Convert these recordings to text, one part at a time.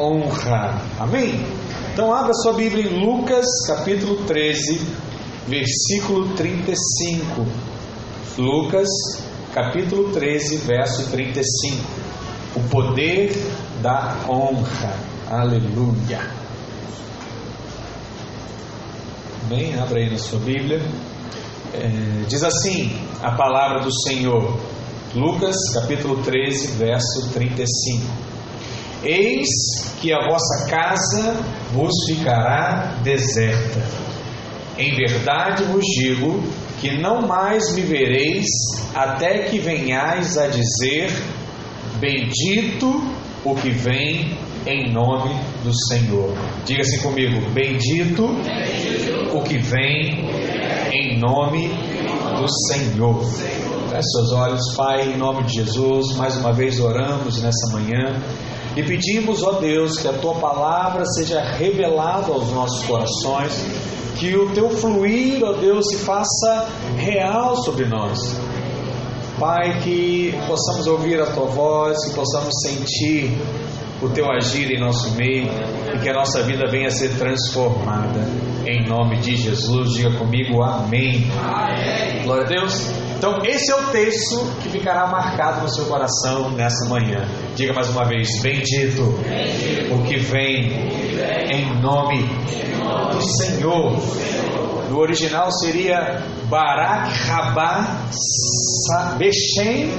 honra. Amém? Então abra sua Bíblia em Lucas capítulo 13, versículo 35. Lucas capítulo 13, verso 35. O poder da honra. Aleluia. Amém? Abra aí na sua Bíblia. É, diz assim a palavra do Senhor. Lucas capítulo 13, verso 35. Eis que a vossa casa vos ficará deserta. Em verdade vos digo que não mais me vereis até que venhais a dizer: Bendito o que vem em nome do Senhor. Diga assim comigo: Bendito, Bendito. o que vem em nome do Senhor. Feche seus olhos, Pai, em nome de Jesus. Mais uma vez oramos nessa manhã e pedimos, ó Deus, que a tua palavra seja revelada aos nossos corações, que o teu fluir, ó Deus, se faça real sobre nós. Pai, que possamos ouvir a tua voz, que possamos sentir o teu agir em nosso meio e que a nossa vida venha a ser transformada. Em nome de Jesus, diga comigo amém. amém. Glória a Deus. Então, esse é o texto que ficará marcado no seu coração nessa manhã. Diga mais uma vez: Bendito, Bendito o que vem, em nome, em nome do Senhor. No original seria Barak Rabá Bechem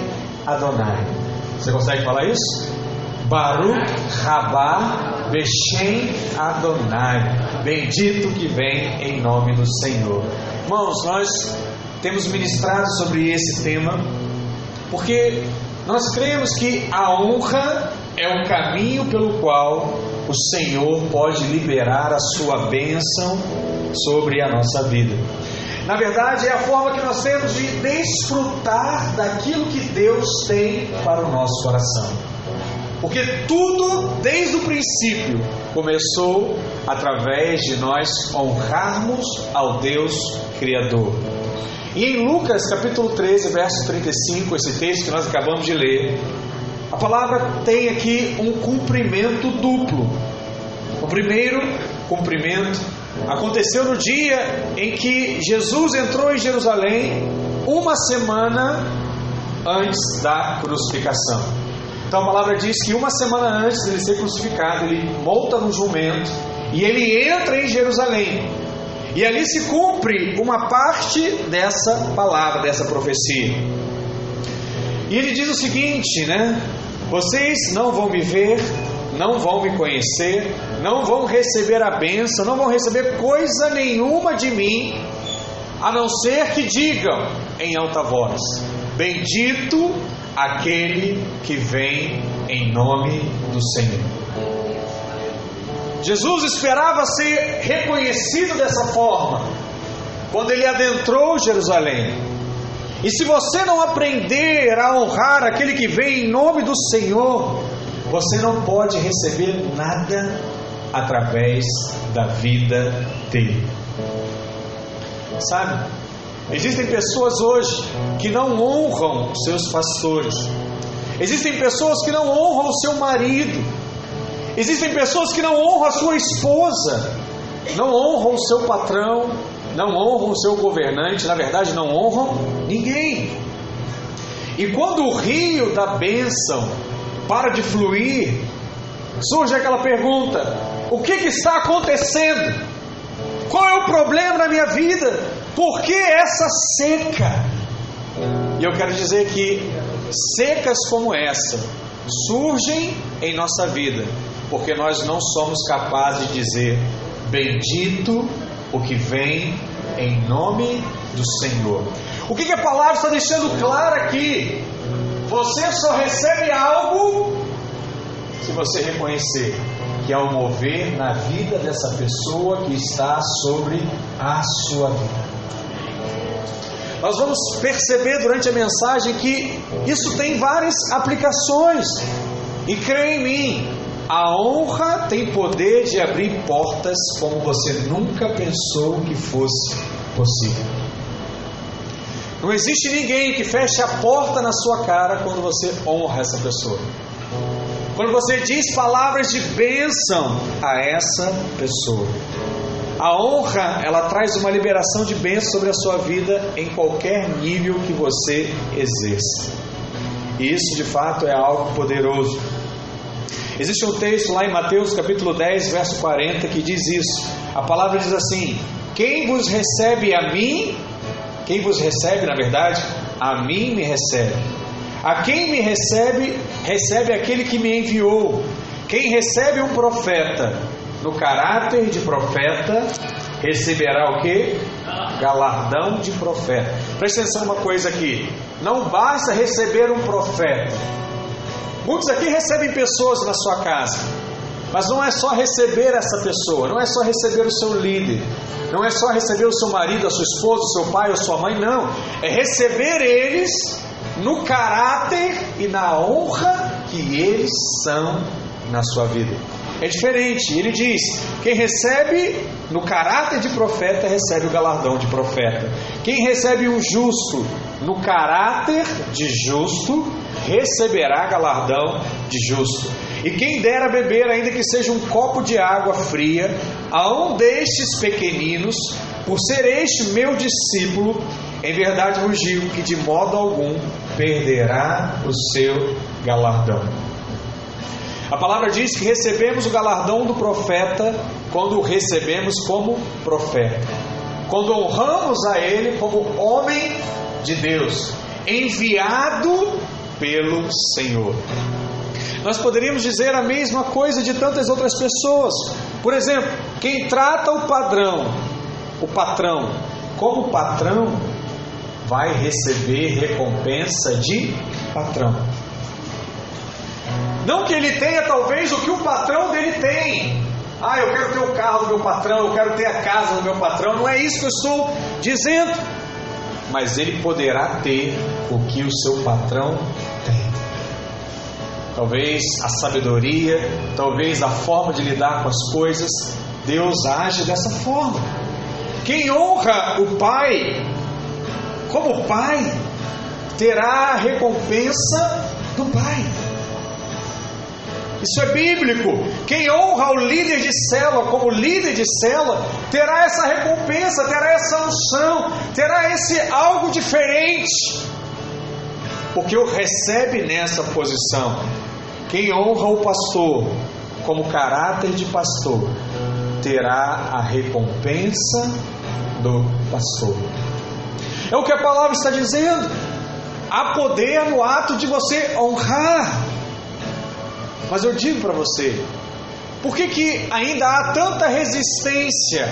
Adonai. Você consegue falar isso? Baruch Rabá Bechem Adonai. Bendito que vem em nome do Senhor. Irmãos, nós temos ministrado sobre esse tema porque nós cremos que a honra é o caminho pelo qual o Senhor pode liberar a sua bênção sobre a nossa vida. Na verdade, é a forma que nós temos de desfrutar daquilo que Deus tem para o nosso coração. Porque tudo, desde o princípio, começou através de nós honrarmos ao Deus Criador. E em Lucas capítulo 13, verso 35, esse texto que nós acabamos de ler, a palavra tem aqui um cumprimento duplo. O primeiro cumprimento aconteceu no dia em que Jesus entrou em Jerusalém, uma semana antes da crucificação. Então a palavra diz que uma semana antes dele ser crucificado, ele monta no jumento e ele entra em Jerusalém. E ali se cumpre uma parte dessa palavra, dessa profecia. E ele diz o seguinte, né? Vocês não vão me ver, não vão me conhecer, não vão receber a bênção, não vão receber coisa nenhuma de mim, a não ser que digam em alta voz: Bendito aquele que vem em nome do Senhor. Jesus esperava ser reconhecido dessa forma quando ele adentrou Jerusalém. E se você não aprender a honrar aquele que vem em nome do Senhor, você não pode receber nada através da vida dele. Sabe? Existem pessoas hoje que não honram seus pastores. Existem pessoas que não honram o seu marido. Existem pessoas que não honram a sua esposa. Não honram o seu patrão. Não honram o seu governante. Na verdade, não honram ninguém. E quando o rio da bênção para de fluir, surge aquela pergunta: o que, que está acontecendo? Qual é o problema na minha vida? Por que essa seca? E eu quero dizer que secas como essa surgem em nossa vida, porque nós não somos capazes de dizer: Bendito o que vem em nome do Senhor. O que, que a palavra está deixando claro aqui? Você só recebe algo se você reconhecer que há um mover na vida dessa pessoa que está sobre a sua vida. Nós vamos perceber durante a mensagem que isso tem várias aplicações. E creia em mim, a honra tem poder de abrir portas como você nunca pensou que fosse possível. Não existe ninguém que feche a porta na sua cara quando você honra essa pessoa. Quando você diz palavras de bênção a essa pessoa. A honra, ela traz uma liberação de bênção sobre a sua vida em qualquer nível que você exerça. E isso de fato é algo poderoso. Existe um texto lá em Mateus capítulo 10, verso 40, que diz isso. A palavra diz assim: Quem vos recebe a mim, quem vos recebe, na verdade, a mim me recebe. A quem me recebe, recebe aquele que me enviou. Quem recebe um profeta no caráter de profeta, receberá o que? Galardão de profeta. Presta atenção uma coisa aqui. Não basta receber um profeta. Muitos aqui recebem pessoas na sua casa. Mas não é só receber essa pessoa, não é só receber o seu líder, não é só receber o seu marido, a sua esposa, o seu pai ou sua mãe, não. É receber eles no caráter e na honra que eles são na sua vida. É diferente. Ele diz: quem recebe no caráter de profeta, recebe o galardão de profeta. Quem recebe um justo no caráter de justo, receberá galardão de justo. E quem dera beber, ainda que seja um copo de água fria, a um destes pequeninos, por ser este meu discípulo, em verdade vos digo que de modo algum perderá o seu galardão. A palavra diz que recebemos o galardão do profeta quando o recebemos como profeta, quando honramos a ele como homem de Deus, enviado pelo Senhor. Nós poderíamos dizer a mesma coisa de tantas outras pessoas. Por exemplo, quem trata o padrão, o patrão, como patrão, vai receber recompensa de patrão. Não que ele tenha talvez o que o patrão dele tem. Ah, eu quero ter o carro do meu patrão, eu quero ter a casa do meu patrão. Não é isso que eu estou dizendo. Mas ele poderá ter o que o seu patrão tem. Talvez a sabedoria, talvez a forma de lidar com as coisas. Deus age dessa forma. Quem honra o pai como pai terá a recompensa do pai. Isso é bíblico. Quem honra o líder de célula como líder de célula terá essa recompensa, terá essa unção, terá esse algo diferente. Porque o recebe nessa posição. Quem honra o pastor como caráter de pastor terá a recompensa do pastor. É o que a palavra está dizendo. Há poder no ato de você honrar mas eu digo para você, por que, que ainda há tanta resistência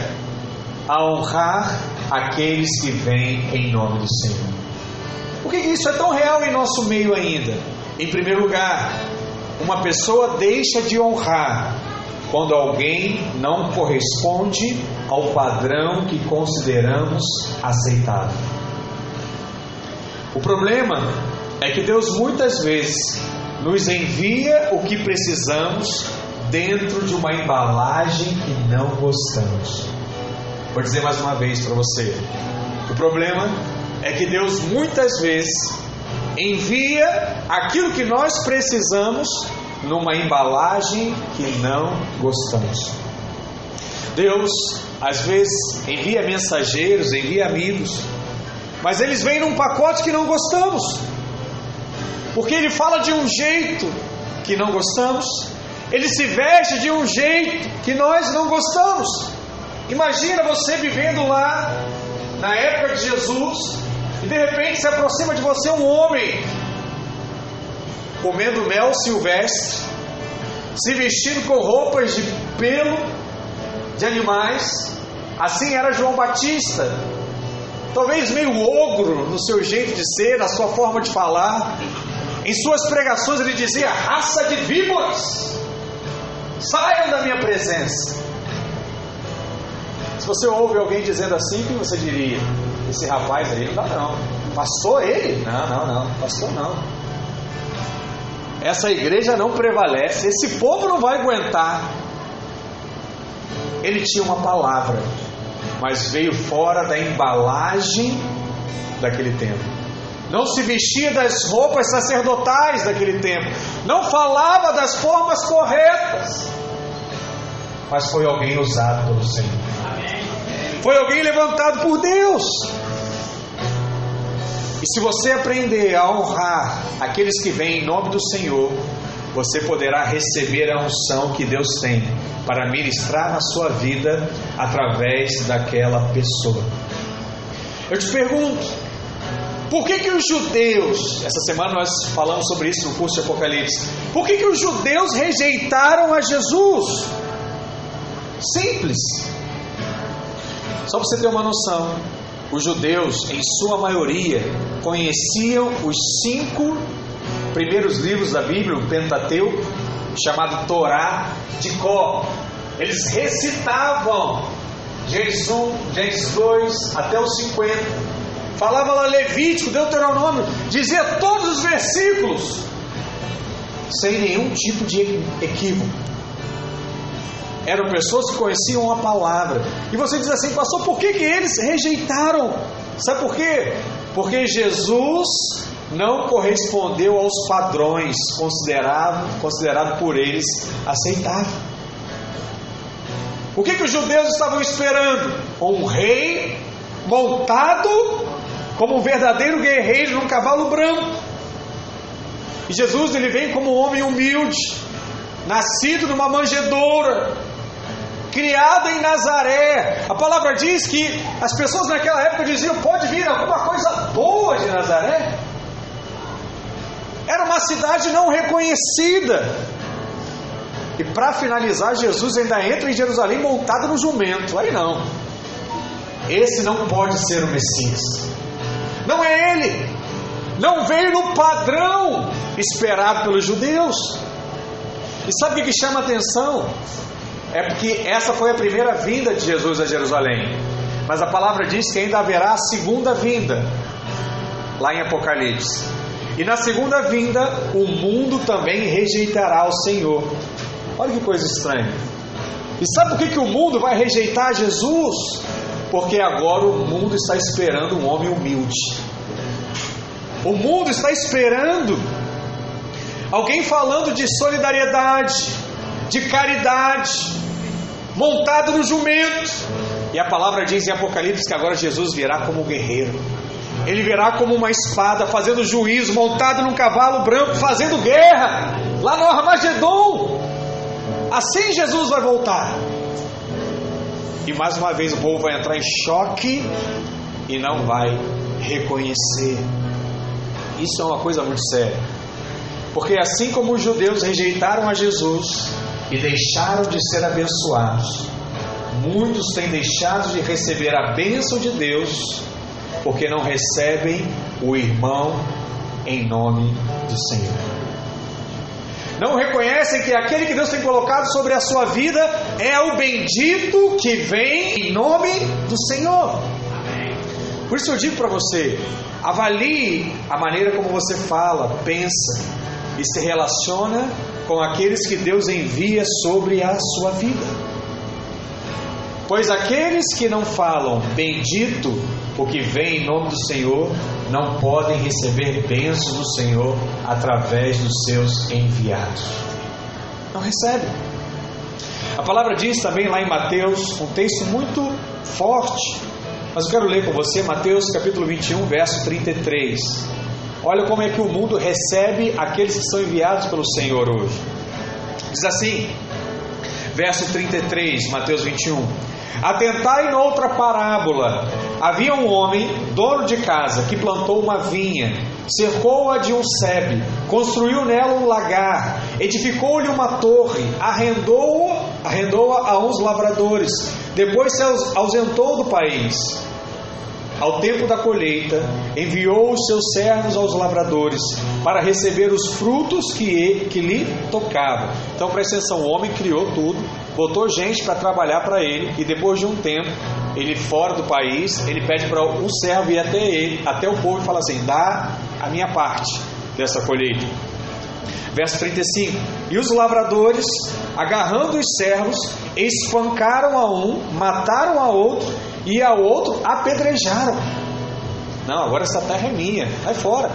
a honrar aqueles que vêm em nome do Senhor? Por que, que isso é tão real em nosso meio ainda? Em primeiro lugar, uma pessoa deixa de honrar quando alguém não corresponde ao padrão que consideramos aceitável. O problema é que Deus muitas vezes nos envia o que precisamos dentro de uma embalagem que não gostamos. Vou dizer mais uma vez para você: o problema é que Deus muitas vezes envia aquilo que nós precisamos numa embalagem que não gostamos. Deus, às vezes, envia mensageiros, envia amigos, mas eles vêm num pacote que não gostamos. Porque ele fala de um jeito que não gostamos, ele se veste de um jeito que nós não gostamos. Imagina você vivendo lá na época de Jesus e de repente se aproxima de você um homem comendo mel silvestre, se vestindo com roupas de pelo de animais. Assim era João Batista, talvez meio ogro no seu jeito de ser, na sua forma de falar. Em suas pregações ele dizia: raça de víboras, saiam da minha presença. Se você ouve alguém dizendo assim, que você diria? Esse rapaz aí não dá não. Passou ele? Não, não, não. Passou não. Essa igreja não prevalece. Esse povo não vai aguentar. Ele tinha uma palavra, mas veio fora da embalagem daquele tempo. Não se vestia das roupas sacerdotais daquele tempo, não falava das formas corretas, mas foi alguém usado pelo Senhor. Foi alguém levantado por Deus. E se você aprender a honrar aqueles que vêm em nome do Senhor, você poderá receber a unção que Deus tem para ministrar na sua vida através daquela pessoa. Eu te pergunto, por que, que os judeus, essa semana nós falamos sobre isso no curso de Apocalipse, por que, que os judeus rejeitaram a Jesus? Simples. Só para você ter uma noção, os judeus, em sua maioria, conheciam os cinco primeiros livros da Bíblia, o Pentateuco, chamado Torá de Có. Eles recitavam Gênesis 1, Gênesis 2, até os 50. Falava lá Levítico, Deuteronômio, dizia todos os versículos, sem nenhum tipo de equívoco. Eram pessoas que conheciam a palavra. E você diz assim, pastor, por que, que eles rejeitaram? Sabe por quê? Porque Jesus não correspondeu aos padrões considerado, considerado por eles aceitável. O que, que os judeus estavam esperando? Um rei montado como um verdadeiro guerreiro num cavalo branco. E Jesus ele vem como um homem humilde, nascido numa manjedoura, criado em Nazaré. A palavra diz que as pessoas naquela época diziam: pode vir alguma coisa boa de Nazaré. Era uma cidade não reconhecida. E para finalizar, Jesus ainda entra em Jerusalém montado no jumento. Aí não. Esse não pode ser o Messias. Não é ele. Não veio no padrão esperado pelos judeus. E sabe o que chama atenção? É porque essa foi a primeira vinda de Jesus a Jerusalém. Mas a palavra diz que ainda haverá a segunda vinda, lá em Apocalipse. E na segunda vinda, o mundo também rejeitará o Senhor. Olha que coisa estranha. E sabe por que, que o mundo vai rejeitar Jesus? Porque agora o mundo está esperando um homem humilde. O mundo está esperando alguém falando de solidariedade, de caridade, montado no jumento. E a palavra diz em Apocalipse que agora Jesus virá como um guerreiro. Ele virá como uma espada, fazendo juízo, montado num cavalo branco, fazendo guerra, lá no Armagedon. Assim Jesus vai voltar. E mais uma vez o povo vai entrar em choque e não vai reconhecer. Isso é uma coisa muito séria. Porque assim como os judeus rejeitaram a Jesus e deixaram de ser abençoados, muitos têm deixado de receber a bênção de Deus porque não recebem o irmão em nome do Senhor. Não reconhecem que aquele que Deus tem colocado sobre a sua vida é o bendito que vem em nome do Senhor. Por isso eu digo para você: avalie a maneira como você fala, pensa e se relaciona com aqueles que Deus envia sobre a sua vida. Pois aqueles que não falam bendito o que vem em nome do Senhor não podem receber bênçãos do Senhor através dos seus enviados. Não recebem. A palavra diz também lá em Mateus, um texto muito forte, mas eu quero ler com você Mateus capítulo 21, verso 33. Olha como é que o mundo recebe aqueles que são enviados pelo Senhor hoje. Diz assim, verso 33, Mateus 21. Atentai noutra parábola. Havia um homem, dono de casa, que plantou uma vinha, cercou-a de um sebe, construiu nela um lagar, edificou-lhe uma torre, arrendou-a arrendou a uns lavradores, depois se ausentou do país. Ao tempo da colheita, enviou os seus servos aos lavradores para receber os frutos que, que lhe tocavam. Então, presta atenção: o homem criou tudo, botou gente para trabalhar para ele, e depois de um tempo, ele fora do país, ele pede para um servo ir até ele, até o povo, e fala assim: dá a minha parte dessa colheita. Verso 35: E os lavradores, agarrando os servos, espancaram a um, mataram a outro e ao outro apedrejaram. Não, agora essa terra é minha, vai fora.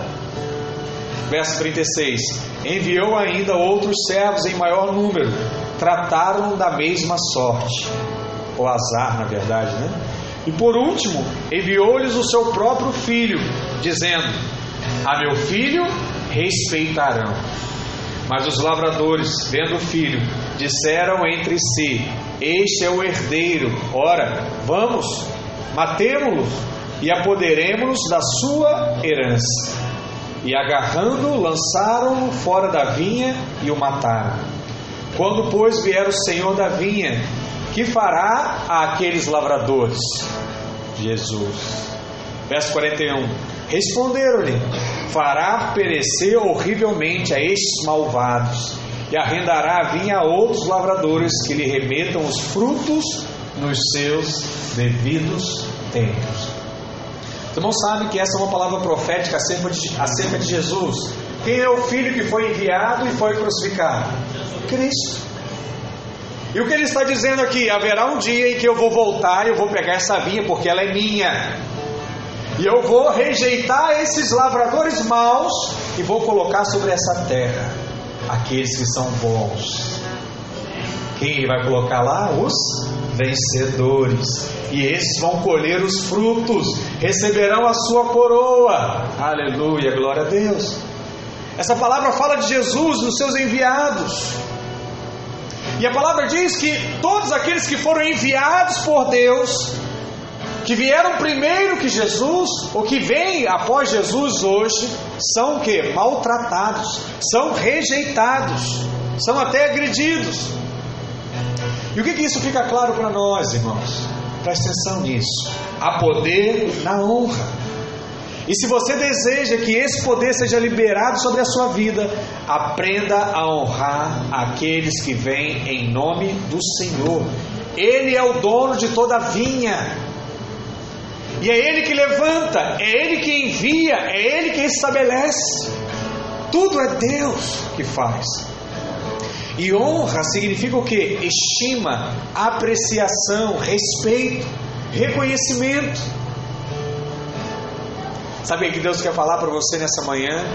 Verso 36: Enviou ainda outros servos em maior número, trataram da mesma sorte, ou azar, na verdade, né? E por último, enviou-lhes o seu próprio filho, dizendo: A meu filho respeitarão. Mas os lavradores, vendo o filho, disseram entre si: Este é o herdeiro, ora, vamos, matemo-lo e apoderemos-nos da sua herança. E agarrando, lançaram-no fora da vinha e o mataram. Quando, pois, vier o senhor da vinha, que fará àqueles lavradores? Jesus. Verso 41. Responderam-lhe: Fará perecer horrivelmente a estes malvados, e arrendará a vinha a outros lavradores que lhe remetam os frutos nos seus devidos tempos. Os irmãos sabem que essa é uma palavra profética acerca de, acerca de Jesus. Quem é o filho que foi enviado e foi crucificado? Cristo. E o que ele está dizendo aqui? Haverá um dia em que eu vou voltar e eu vou pegar essa vinha porque ela é minha. E eu vou rejeitar esses lavradores maus e vou colocar sobre essa terra aqueles que são bons. Quem ele vai colocar lá? Os vencedores. E esses vão colher os frutos, receberão a sua coroa. Aleluia, glória a Deus. Essa palavra fala de Jesus, dos seus enviados. E a palavra diz que todos aqueles que foram enviados por Deus que vieram primeiro que Jesus, ou que vêm após Jesus hoje, são o que? Maltratados, são rejeitados, são até agredidos. E o que, que isso fica claro para nós, irmãos? Presta atenção nisso. Há poder na honra. E se você deseja que esse poder seja liberado sobre a sua vida, aprenda a honrar aqueles que vêm em nome do Senhor. Ele é o dono de toda a vinha. E é Ele que levanta, é Ele que envia, é Ele que estabelece. Tudo é Deus que faz. E honra significa o que? Estima, apreciação, respeito, reconhecimento. Sabe o que Deus quer falar para você nessa manhã?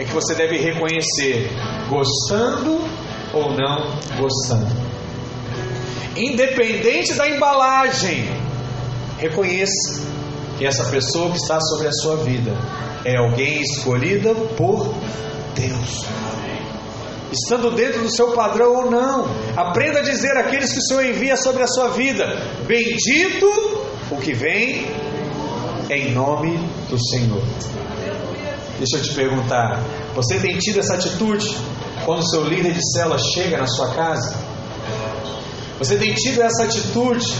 É que você deve reconhecer, gostando ou não gostando. Independente da embalagem, reconheça que essa pessoa que está sobre a sua vida é alguém escolhida por Deus. Estando dentro do seu padrão ou não, aprenda a dizer àqueles que o Senhor envia sobre a sua vida: Bendito o que vem em nome do Senhor. Deixa eu te perguntar: você tem tido essa atitude quando seu líder de célula chega na sua casa? Você tem tido essa atitude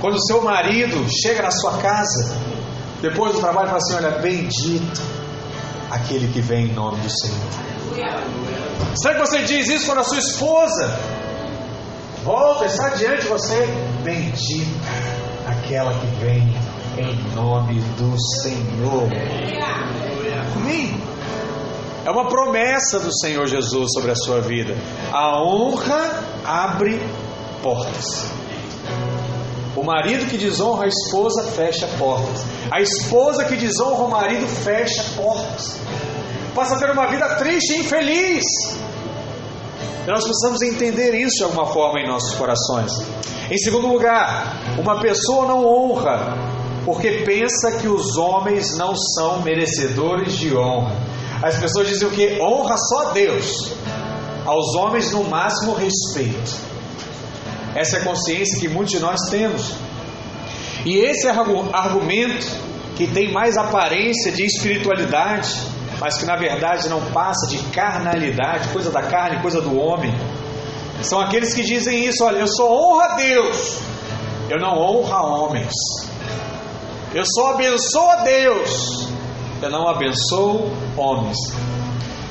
quando o seu marido chega na sua casa, depois do trabalho, fala assim: Olha, bendito aquele que vem em nome do Senhor. Será que você diz isso quando a sua esposa volta, está diante de você? Bendita aquela que vem em nome do Senhor. Amém? É uma promessa do Senhor Jesus sobre a sua vida. A honra abre portas. O marido que desonra a esposa fecha portas. A esposa que desonra o marido fecha portas. Passa a ter uma vida triste e infeliz. Nós precisamos entender isso de alguma forma em nossos corações. Em segundo lugar, uma pessoa não honra porque pensa que os homens não são merecedores de honra. As pessoas dizem o que? Honra só Deus. Aos homens, no máximo, respeito. Essa é a consciência que muitos de nós temos. E esse argumento que tem mais aparência de espiritualidade, mas que na verdade não passa de carnalidade, coisa da carne, coisa do homem. São aqueles que dizem isso: olha, eu só honro a Deus, eu não honro a homens. Eu só abençoo a Deus, eu não abençoo homens.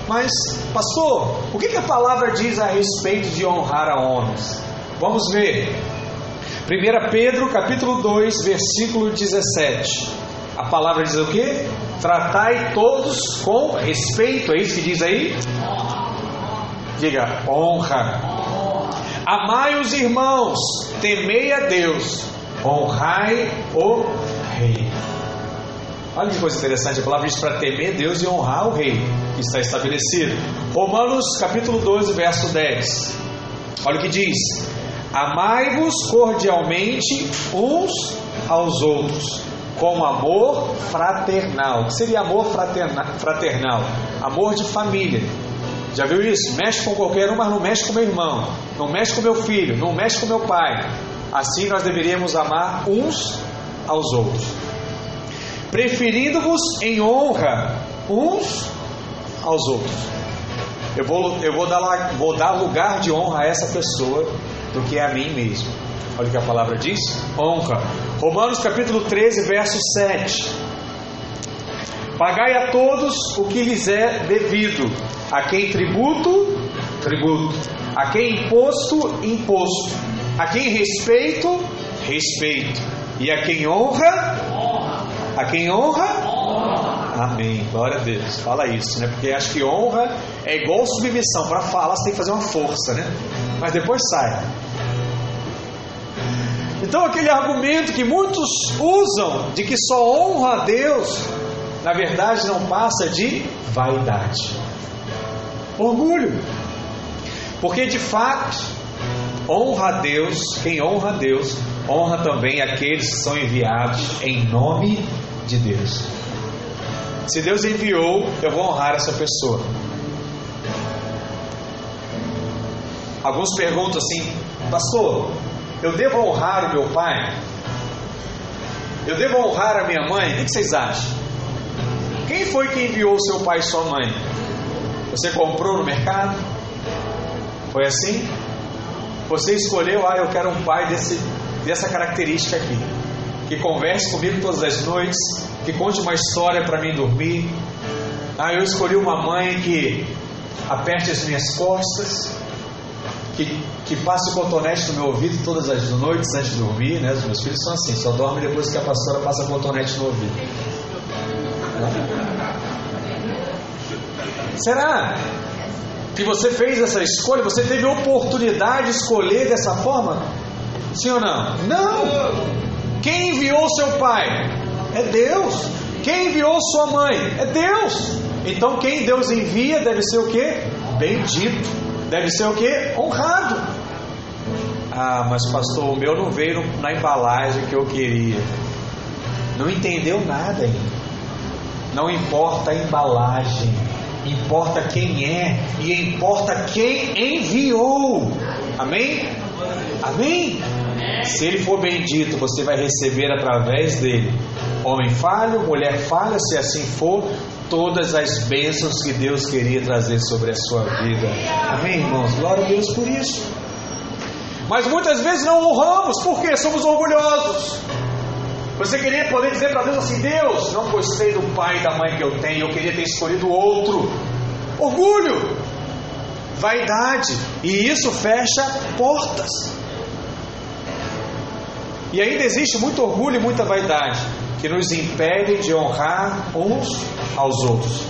Mas, pastor, o que, que a palavra diz a respeito de honrar a homens? Vamos ver. 1 Pedro capítulo 2, versículo 17. A palavra diz o que? Tratai todos com respeito, é isso que diz aí? Diga, honra. Amai os irmãos, temei a Deus, honrai o rei. Olha que coisa interessante, a palavra diz para temer Deus e honrar o rei, que está estabelecido. Romanos capítulo 12, verso 10. Olha o que diz: Amai-vos cordialmente uns aos outros, com amor fraternal. O que seria amor fraternal? Amor de família. Já viu isso? Mexe com qualquer um, mas não mexe com meu irmão, não mexe com meu filho, não mexe com meu pai. Assim nós deveríamos amar uns aos outros, preferindo-vos em honra uns aos outros. Eu vou, eu vou, dar, vou dar lugar de honra a essa pessoa do que a mim mesmo. Olha o que a palavra diz: honra. Romanos capítulo 13, verso 7. Pagai a todos o que lhes é devido, a quem tributo, tributo, a quem imposto, imposto, a quem respeito, respeito, e a quem honra, honra. a quem honra, honra. Amém. Glória a Deus. Fala isso, né? Porque acho que honra é igual submissão. Para falar, você tem que fazer uma força, né? Mas depois sai. Então, aquele argumento que muitos usam de que só honra a Deus, na verdade não passa de vaidade, orgulho. Porque de fato, honra a Deus, quem honra a Deus, honra também aqueles que são enviados em nome de Deus. Se Deus enviou, eu vou honrar essa pessoa. Alguns perguntam assim, pastor, eu devo honrar o meu pai? Eu devo honrar a minha mãe? O que vocês acham? Quem foi que enviou seu pai e sua mãe? Você comprou no mercado? Foi assim? Você escolheu, ah, eu quero um pai desse, dessa característica aqui, que converse comigo todas as noites, que conte uma história para mim dormir. Ah, eu escolhi uma mãe que aperte as minhas costas, que, que passe o cotonete no meu ouvido todas as noites antes de dormir, né? Os meus filhos são assim, só dormem depois que a pastora passa o cotonete no ouvido. Será que você fez essa escolha? Você teve oportunidade de escolher dessa forma? Sim ou não? Não! Quem enviou seu pai? É Deus. Quem enviou sua mãe? É Deus. Então quem Deus envia deve ser o que? Bendito. Deve ser o que? Honrado. Ah, mas pastor, o meu não veio na embalagem que eu queria. Não entendeu nada ainda. Não importa a embalagem, importa quem é e importa quem enviou. Amém? Amém? Se ele for bendito, você vai receber através dele. Homem falho, mulher falha, se assim for, todas as bênçãos que Deus queria trazer sobre a sua vida. Amém, irmãos? Glória a Deus por isso. Mas muitas vezes não honramos, porque somos orgulhosos. Você queria poder dizer para Deus assim: Deus, não gostei do pai e da mãe que eu tenho, eu queria ter escolhido outro. Orgulho, vaidade, e isso fecha portas. E ainda existe muito orgulho e muita vaidade que nos impedem de honrar uns aos outros.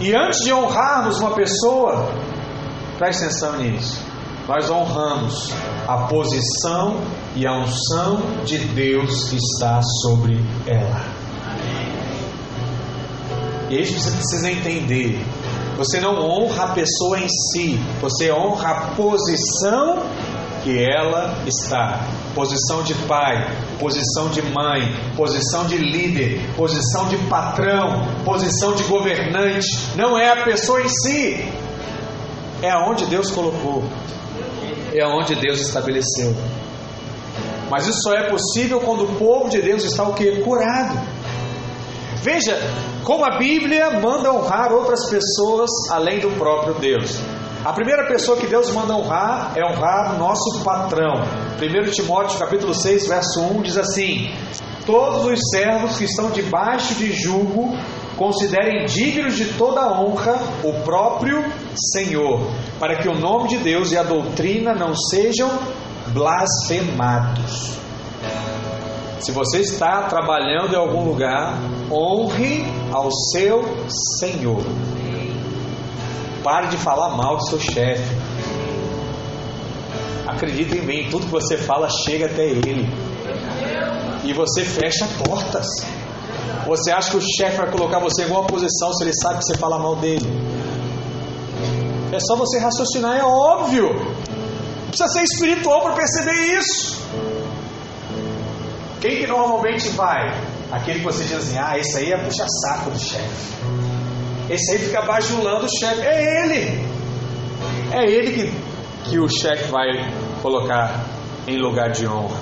E antes de honrarmos uma pessoa, preste atenção nisso, nós honramos a posição e a unção de Deus que está sobre ela. E é isso que você precisa entender. Você não honra a pessoa em si, você honra a posição que ela está. Posição de pai, posição de mãe, posição de líder, posição de patrão, posição de governante. Não é a pessoa em si, é aonde Deus colocou, é aonde Deus estabeleceu. Mas isso só é possível quando o povo de Deus está o que? Curado. Veja como a Bíblia manda honrar outras pessoas além do próprio Deus. A primeira pessoa que Deus manda honrar é honrar o nosso patrão. 1 Timóteo capítulo 6, verso 1 diz assim: Todos os servos que estão debaixo de julgo considerem dignos de toda honra o próprio Senhor, para que o nome de Deus e a doutrina não sejam blasfemados. Se você está trabalhando em algum lugar, honre ao seu Senhor. Pare de falar mal do seu chefe. Acredite em mim, tudo que você fala chega até ele. E você fecha portas. Você acha que o chefe vai colocar você em alguma posição se ele sabe que você fala mal dele? É só você raciocinar, é óbvio. Precisa ser espiritual para perceber isso. Quem que normalmente vai? Aquele que você diz assim, ah, esse aí é puxa-saco do chefe. Esse aí fica bajulando o chefe. É ele. É ele que, que o chefe vai colocar em lugar de honra.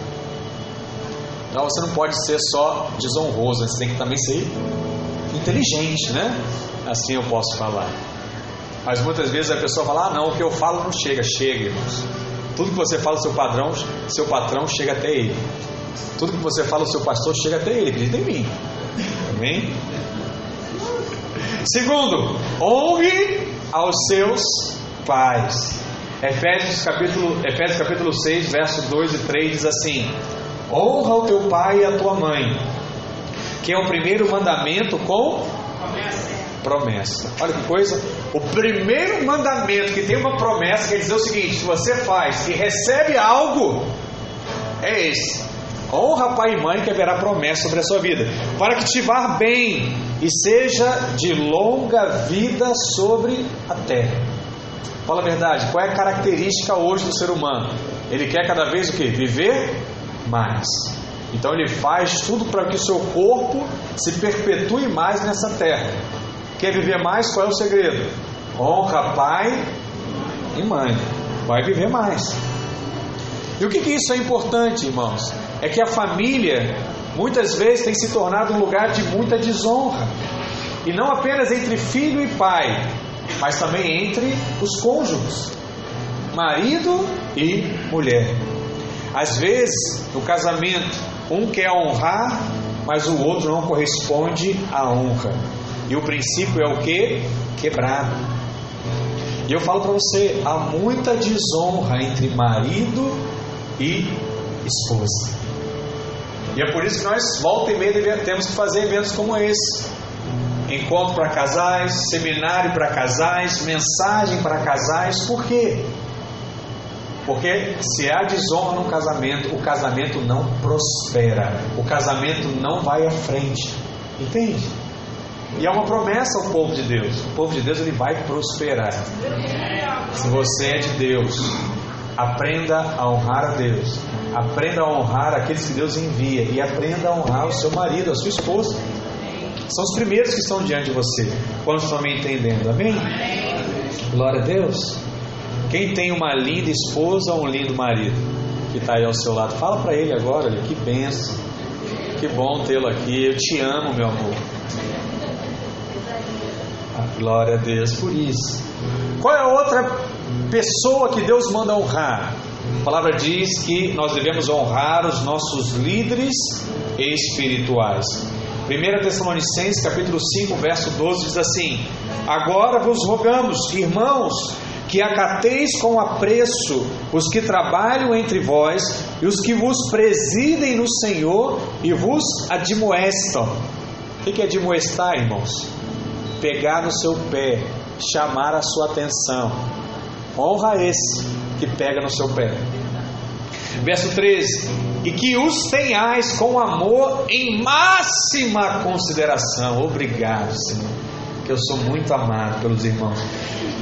Então você não pode ser só desonroso, você tem que também ser inteligente, né? Assim eu posso falar. Mas muitas vezes a pessoa fala: ah, não, o que eu falo não chega. Chega, irmãos. Tudo que você fala do seu padrão, seu patrão chega até ele. Tudo que você fala do seu pastor chega até ele. Acredita em mim. Amém? Segundo, honre aos seus pais. Efésios capítulo, Efésios capítulo 6, verso 2 e 3 diz assim: Honra o teu pai e a tua mãe, que é o primeiro mandamento com promessa. Olha que coisa. O primeiro mandamento que tem uma promessa quer dizer o seguinte: se você faz e recebe algo, é esse. Honra pai e mãe que haverá promessa sobre a sua vida, para que te vá bem e seja de longa vida sobre a terra. Fala a verdade, qual é a característica hoje do ser humano? Ele quer cada vez o que? Viver mais. Então ele faz tudo para que o seu corpo se perpetue mais nessa terra. Quer viver mais? Qual é o segredo? Honra pai e mãe. Vai viver mais. E o que, que isso é importante, irmãos? É que a família muitas vezes tem se tornado um lugar de muita desonra. E não apenas entre filho e pai, mas também entre os cônjuges, marido e mulher. Às vezes, no casamento, um quer honrar, mas o outro não corresponde à honra. E o princípio é o que? Quebrado. E eu falo para você, há muita desonra entre marido e esposa. E é por isso que nós, volta e meia, temos que fazer eventos como esse. Encontro para casais, seminário para casais, mensagem para casais. Por quê? Porque se há desonra no casamento, o casamento não prospera, o casamento não vai à frente. Entende? E é uma promessa ao povo de Deus. O povo de Deus ele vai prosperar. Se você é de Deus, aprenda a honrar a Deus. Aprenda a honrar aqueles que Deus envia e aprenda a honrar o seu marido, a sua esposa. São os primeiros que estão diante de você. Quando estão me entendendo, amém? Glória a Deus. Quem tem uma linda esposa ou um lindo marido que está aí ao seu lado, fala para ele agora, olha, que benção. Que bom tê-lo aqui. Eu te amo, meu amor. Glória a Deus por isso. Qual é a outra pessoa que Deus manda honrar? A palavra diz que nós devemos honrar os nossos líderes espirituais. 1 Tessalonicenses capítulo 5, verso 12 diz assim: Agora vos rogamos, irmãos, que acateis com apreço os que trabalham entre vós e os que vos presidem no Senhor e vos admoestam. O que é admoestar, irmãos? pegar no seu pé, chamar a sua atenção. Honra esse que pega no seu pé. Verso 13: E que os tenhais com amor em máxima consideração. Obrigado, Senhor, que eu sou muito amado pelos irmãos.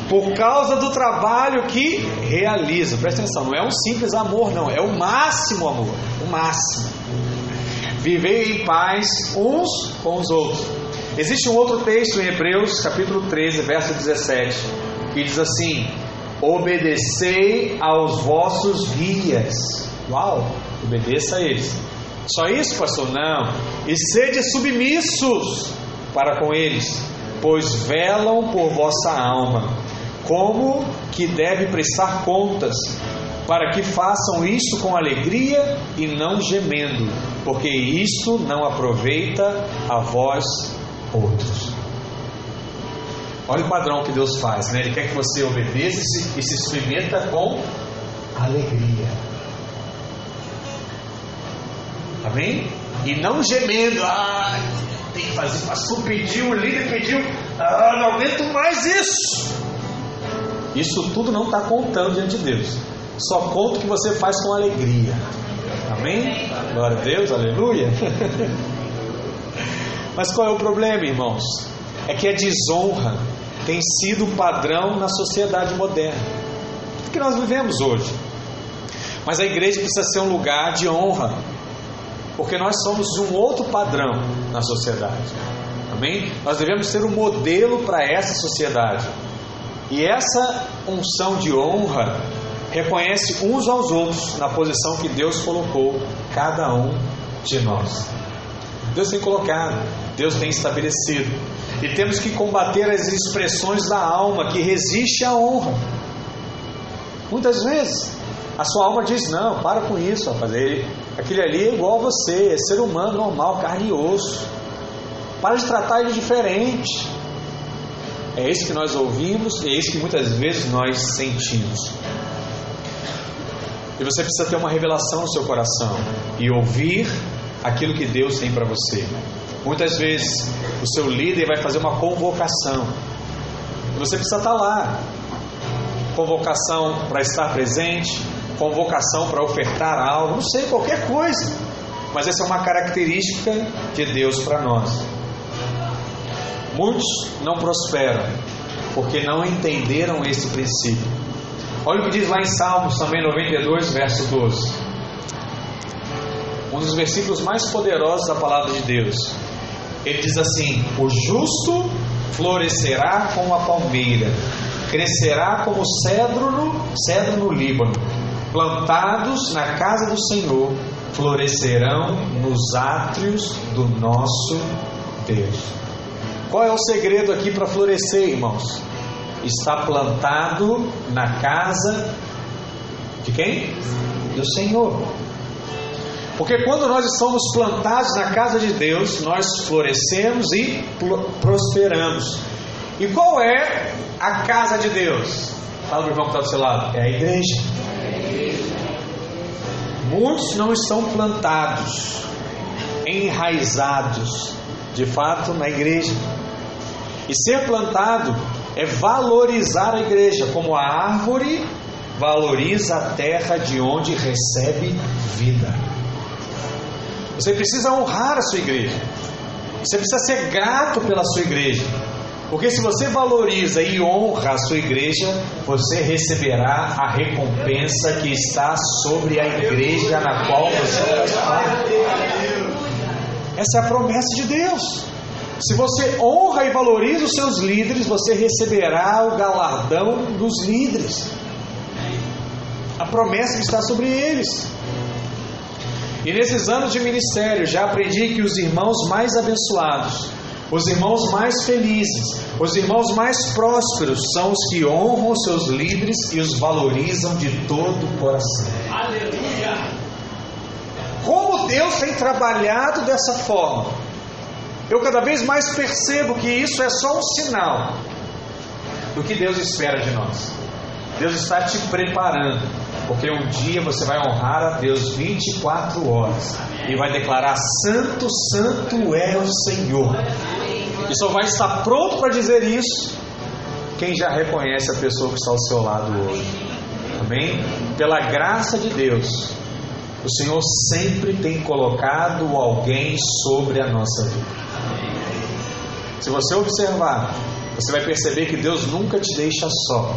Por causa do trabalho que realiza. Presta atenção, não é um simples amor, não, é o máximo amor. O máximo. Vivei em paz uns com os outros Existe um outro texto em Hebreus, capítulo 13, verso 17, que diz assim: Obedecei aos vossos guias. Uau, obedeça a eles. Só isso, pastor? Não. E sede submissos para com eles, pois velam por vossa alma, como que deve prestar contas, para que façam isto com alegria e não gemendo, porque isto não aproveita a vós outros. Olha o padrão que Deus faz, né? Ele quer que você obedeça e se submeta com alegria. Amém? E não gemendo, ah, tem que fazer, pastor pediu, o líder pediu, ah, não aguento mais isso. Isso tudo não está contando diante de Deus. Só conta o que você faz com alegria. Amém? Glória a Deus, aleluia. Mas qual é o problema, irmãos? É que a desonra tem sido o padrão na sociedade moderna que nós vivemos hoje. Mas a igreja precisa ser um lugar de honra, porque nós somos um outro padrão na sociedade. Amém? Nós devemos ser um modelo para essa sociedade. E essa unção de honra reconhece uns aos outros na posição que Deus colocou cada um de nós. Deus tem colocado, Deus tem estabelecido. E temos que combater as expressões da alma que resiste à honra. Muitas vezes a sua alma diz: Não, para com isso, rapaz. Ele, aquele ali é igual a você, é ser humano normal, carne e osso. Para de tratar ele diferente. É isso que nós ouvimos, é isso que muitas vezes nós sentimos. E você precisa ter uma revelação no seu coração e ouvir aquilo que Deus tem para você. Muitas vezes o seu líder vai fazer uma convocação. Você precisa estar lá. Convocação para estar presente, convocação para ofertar algo, não sei, qualquer coisa. Mas essa é uma característica de Deus para nós. Muitos não prosperam porque não entenderam esse princípio. Olha o que diz lá em Salmos, também 92, verso 12. Um dos versículos mais poderosos da palavra de Deus. Ele diz assim: O justo florescerá como a palmeira, crescerá como cedro no, cedro no Líbano, plantados na casa do Senhor, florescerão nos átrios do nosso Deus. Qual é o segredo aqui para florescer, irmãos? Está plantado na casa de quem? Do Senhor. Porque quando nós estamos plantados na casa de Deus, nós florescemos e prosperamos. E qual é a casa de Deus? Fala para o irmão que está do seu lado. É a igreja. Muitos não estão plantados, enraizados, de fato, na igreja. E ser plantado é valorizar a igreja, como a árvore valoriza a terra de onde recebe vida. Você precisa honrar a sua igreja. Você precisa ser grato pela sua igreja. Porque se você valoriza e honra a sua igreja, você receberá a recompensa que está sobre a igreja na qual você parte. Essa é a promessa de Deus. Se você honra e valoriza os seus líderes, você receberá o galardão dos líderes. A promessa que está sobre eles. E nesses anos de ministério, já aprendi que os irmãos mais abençoados, os irmãos mais felizes, os irmãos mais prósperos são os que honram seus líderes e os valorizam de todo o coração. Aleluia! Como Deus tem trabalhado dessa forma, eu cada vez mais percebo que isso é só um sinal do que Deus espera de nós. Deus está te preparando, porque um dia você vai honrar a Deus 24 horas e vai declarar: Santo, Santo é o Senhor. E só vai estar pronto para dizer isso quem já reconhece a pessoa que está ao seu lado hoje. Amém? Pela graça de Deus, o Senhor sempre tem colocado alguém sobre a nossa vida. Se você observar, você vai perceber que Deus nunca te deixa só.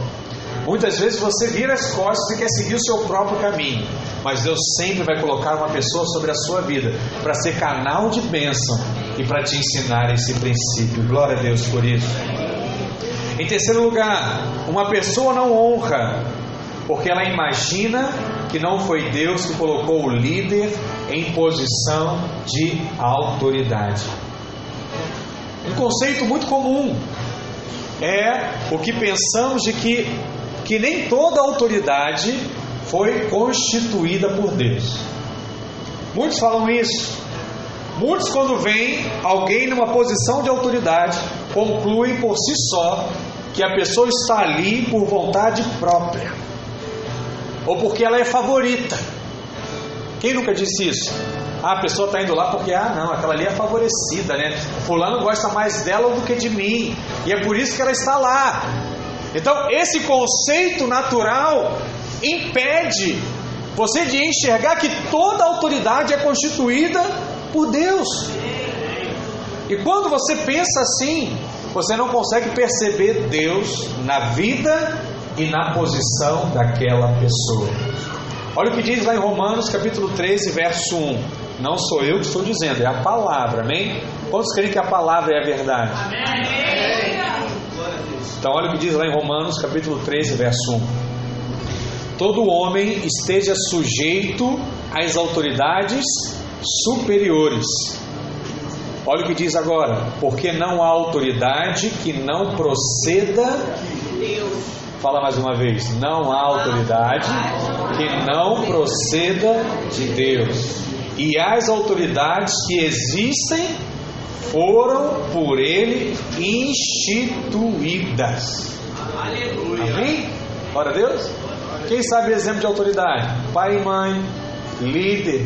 Muitas vezes você vira as costas e quer seguir o seu próprio caminho, mas Deus sempre vai colocar uma pessoa sobre a sua vida para ser canal de bênção e para te ensinar esse princípio. Glória a Deus por isso. Em terceiro lugar, uma pessoa não honra porque ela imagina que não foi Deus que colocou o líder em posição de autoridade. Um conceito muito comum é o que pensamos de que, que nem toda autoridade foi constituída por Deus. Muitos falam isso. Muitos, quando vem alguém numa posição de autoridade, concluem por si só que a pessoa está ali por vontade própria ou porque ela é favorita. Quem nunca disse isso? Ah, a pessoa está indo lá porque, ah, não, aquela ali é favorecida, né? Fulano gosta mais dela do que de mim, e é por isso que ela está lá. Então, esse conceito natural impede você de enxergar que toda autoridade é constituída por Deus. E quando você pensa assim, você não consegue perceber Deus na vida e na posição daquela pessoa. Olha o que diz lá em Romanos capítulo 13, verso 1. Não sou eu que estou dizendo, é a palavra, amém? Quantos creem que a palavra é a verdade? Amém. Então olha o que diz lá em Romanos capítulo 13, verso 1. Todo homem esteja sujeito às autoridades superiores. Olha o que diz agora: porque não há autoridade que não proceda. Fala mais uma vez: não há autoridade que não proceda de Deus. E as autoridades que existem foram por ele instituídas. Aleluia. Amém? Glória a Deus. Quem sabe exemplo de autoridade? Pai e mãe, líder,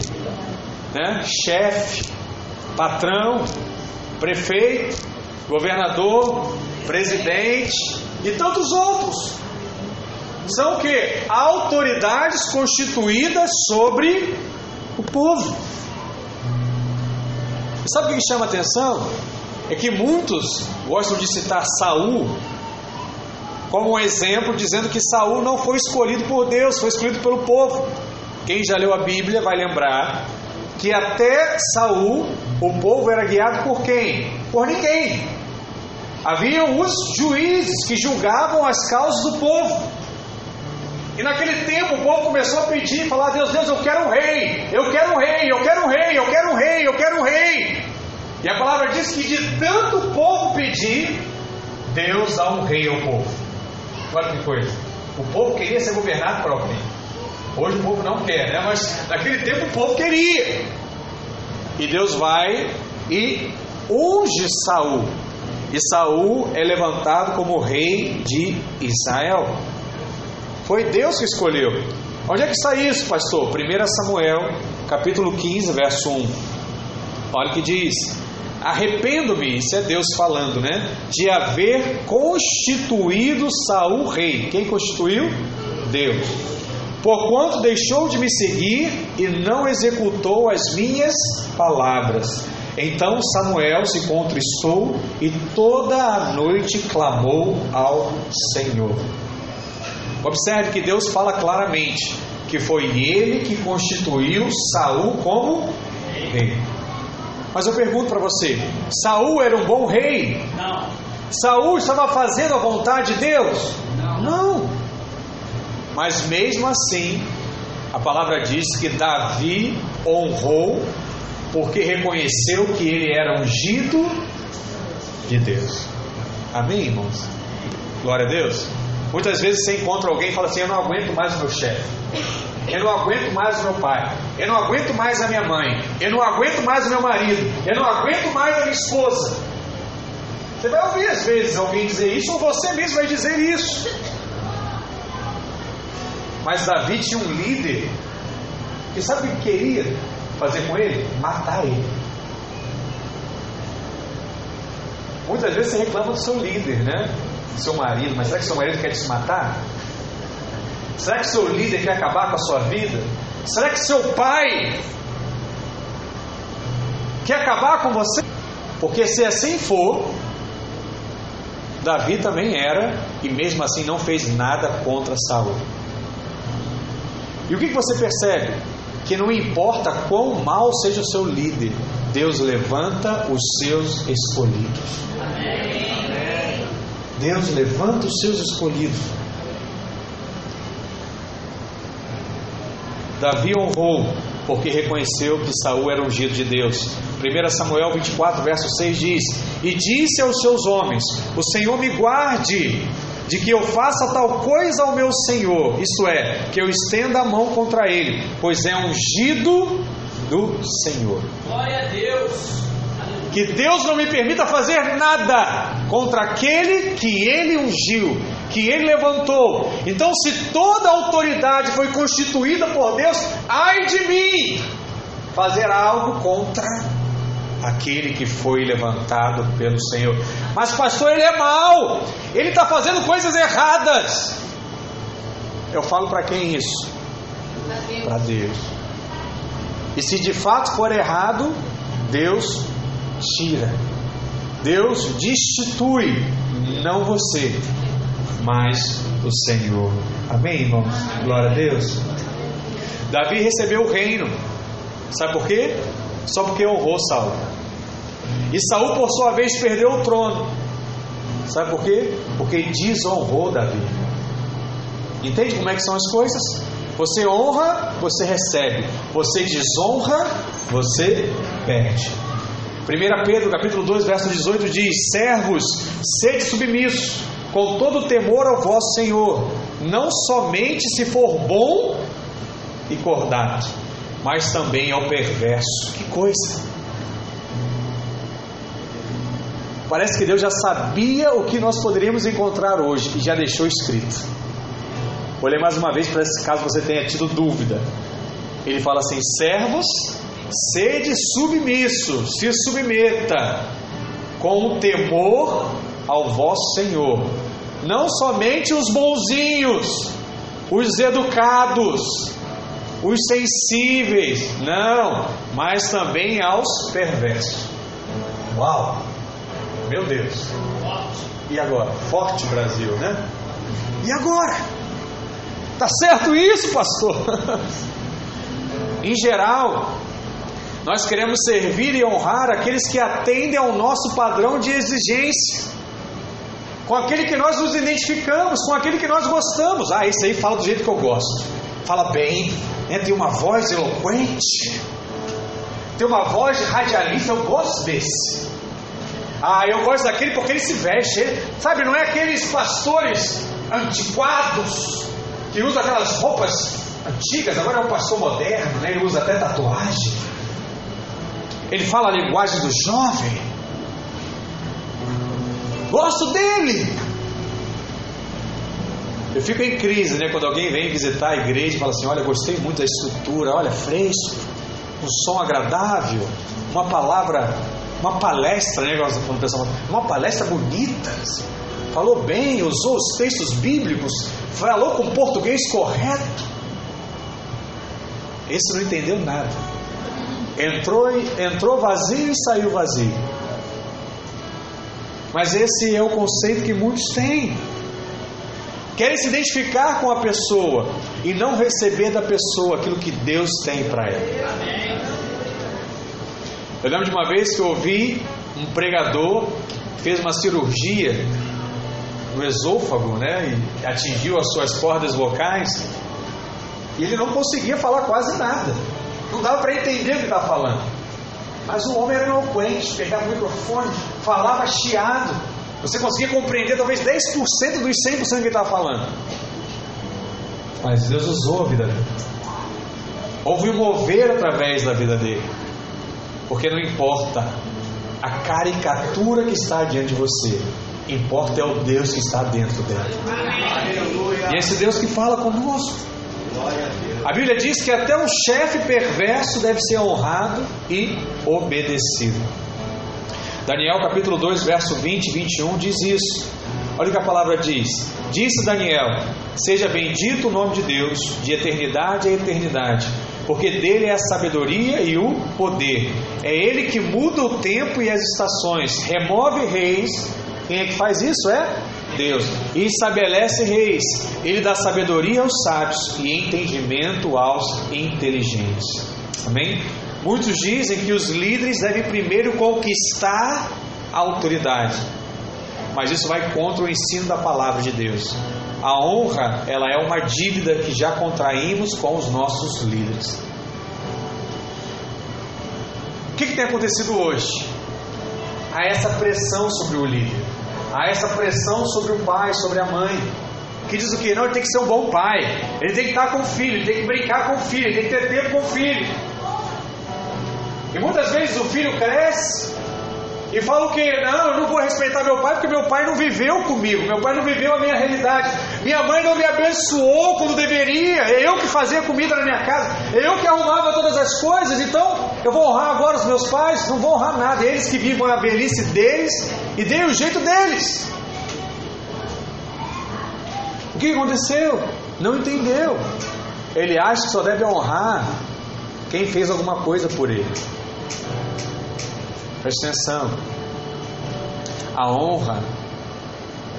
né? chefe, patrão, prefeito, governador, presidente e tantos outros. São o que? Autoridades constituídas sobre o povo. Sabe o que chama atenção? É que muitos gostam de citar Saul como um exemplo, dizendo que Saul não foi escolhido por Deus, foi escolhido pelo povo. Quem já leu a Bíblia vai lembrar que até Saul o povo era guiado por quem? Por ninguém. Haviam os juízes que julgavam as causas do povo. E naquele tempo o povo começou a pedir, falar: Deus, Deus, eu quero um rei, eu quero um rei, eu quero um rei, eu quero um rei, eu quero um rei. E a palavra diz que de tanto o povo pedir, Deus dá um rei ao povo. Olha que coisa. O povo queria ser governado por alguém. Hoje o povo não quer, né? Mas naquele tempo o povo queria. E Deus vai e unge Saul. E Saul é levantado como rei de Israel. Foi Deus que escolheu. Onde é que está isso, pastor? 1 Samuel, capítulo 15, verso 1. Olha o que diz: Arrependo-me, isso é Deus falando, né? De haver constituído Saul rei. Quem constituiu? Deus. Porquanto deixou de me seguir e não executou as minhas palavras. Então Samuel se contristou e toda a noite clamou ao Senhor. Observe que Deus fala claramente que foi ele que constituiu Saul como rei. Mas eu pergunto para você: Saul era um bom rei? Não. Saul estava fazendo a vontade de Deus? Não. Não. Mas mesmo assim, a palavra diz que Davi honrou porque reconheceu que ele era ungido de Deus. Amém, irmãos? Glória a Deus. Muitas vezes você encontra alguém e fala assim: Eu não aguento mais o meu chefe. Eu não aguento mais o meu pai. Eu não aguento mais a minha mãe. Eu não aguento mais o meu marido. Eu não aguento mais a minha esposa. Você vai ouvir às vezes alguém dizer isso, ou você mesmo vai dizer isso. Mas Davi tinha um líder. E sabe o que queria fazer com ele? Matar ele. Muitas vezes você reclama do seu líder, né? Seu marido, mas será que seu marido quer te matar? Será que seu líder quer acabar com a sua vida? Será que seu pai quer acabar com você? Porque se assim for, Davi também era e mesmo assim não fez nada contra Saul. E o que você percebe? Que não importa quão mal seja o seu líder, Deus levanta os seus escolhidos. Amém. Deus levanta os seus escolhidos. Davi honrou, porque reconheceu que Saul era ungido de Deus. 1 Samuel 24, verso 6 diz: E disse aos seus homens: O Senhor me guarde de que eu faça tal coisa ao meu Senhor, isto é, que eu estenda a mão contra ele, pois é ungido do Senhor. Glória a Deus que Deus não me permita fazer nada contra aquele que ele ungiu, que ele levantou. Então, se toda autoridade foi constituída por Deus, ai de mim fazer algo contra aquele que foi levantado pelo Senhor. Mas, pastor, ele é mau, ele está fazendo coisas erradas. Eu falo para quem isso? Para Deus. E se de fato for errado, Deus tira. Deus destitui, não você, mas o Senhor. Amém, irmãos? Glória a Deus. Davi recebeu o reino. Sabe por quê? Só porque honrou Saul. E Saul, por sua vez, perdeu o trono. Sabe por quê? Porque desonrou Davi. Entende como é que são as coisas? Você honra, você recebe. Você desonra, você perde. 1 Pedro capítulo 2, verso 18 diz: Servos, sede submissos, com todo temor ao vosso Senhor, não somente se for bom e cordato, mas também ao perverso. Que coisa! Parece que Deus já sabia o que nós poderíamos encontrar hoje e já deixou escrito. Ler mais uma vez para caso você tenha tido dúvida. Ele fala assim: servos, sede submissos, se submeta com temor ao vosso Senhor. Não somente os bonzinhos, os educados, os sensíveis, não, mas também aos perversos. Uau! Meu Deus! E agora? Forte Brasil, né? E agora? Tá certo isso, pastor? em geral, nós queremos servir e honrar aqueles que atendem ao nosso padrão de exigência, com aquele que nós nos identificamos, com aquele que nós gostamos. Ah, esse aí fala do jeito que eu gosto, fala bem, né? tem uma voz eloquente, tem uma voz radialista, eu gosto desse. Ah, eu gosto daquele porque ele se veste, ele, sabe? Não é aqueles pastores antiquados que usam aquelas roupas antigas, agora é um pastor moderno, né? ele usa até tatuagem. Ele fala a linguagem do jovem. Gosto dele. Eu fico em crise, né? Quando alguém vem visitar a igreja e fala assim: Olha, gostei muito da estrutura, olha, fresco, um som agradável, uma palavra uma palestra, né? Uma palestra bonita, falou bem, usou os textos bíblicos, falou com português correto. Esse não entendeu nada. Entrou, entrou vazio e saiu vazio. Mas esse é o conceito que muitos têm. Querem se identificar com a pessoa e não receber da pessoa aquilo que Deus tem para ela. Eu lembro de uma vez que eu ouvi um pregador que fez uma cirurgia no esôfago, né? E atingiu as suas cordas vocais. E ele não conseguia falar quase nada. Não dava para entender o que estava falando. Mas o homem era eloquente, pegava o microfone, falava chiado. Você conseguia compreender talvez 10% dos 100% que ele estava falando. Mas Deus usou a vida dele. Houve um mover através da vida dele. Porque não importa a caricatura que está diante de você, importa é o Deus que está dentro dela. E é esse Deus que fala conosco. A Bíblia diz que até um chefe perverso deve ser honrado e obedecido. Daniel capítulo 2, verso 20 e 21 diz isso. Olha o que a palavra diz. Disse Daniel: Seja bendito o nome de Deus, de eternidade a eternidade porque dele é a sabedoria e o poder. É ele que muda o tempo e as estações, remove reis. Quem é que faz isso? É Deus. E estabelece reis. Ele dá sabedoria aos sábios e entendimento aos inteligentes. Amém? Muitos dizem que os líderes devem primeiro conquistar a autoridade. Mas isso vai contra o ensino da palavra de Deus. A honra, ela é uma dívida que já contraímos com os nossos líderes. O que, que tem acontecido hoje? Há essa pressão sobre o líder, há essa pressão sobre o pai, sobre a mãe, que diz o que? Não, ele tem que ser um bom pai, ele tem que estar com o filho, ele tem que brincar com o filho, ele tem que ter tempo com o filho. E muitas vezes o filho cresce e fala o que? Não, eu não vou respeitar meu pai porque meu pai não viveu comigo, meu pai não viveu a minha realidade. Minha mãe não me abençoou quando deveria, é eu que fazia comida na minha casa, é eu que arrumava todas as coisas, então eu vou honrar agora os meus pais? Não vou honrar nada, eles que vivam a velhice deles e dei o jeito deles. O que aconteceu? Não entendeu. Ele acha que só deve honrar quem fez alguma coisa por ele. Preste atenção. A honra,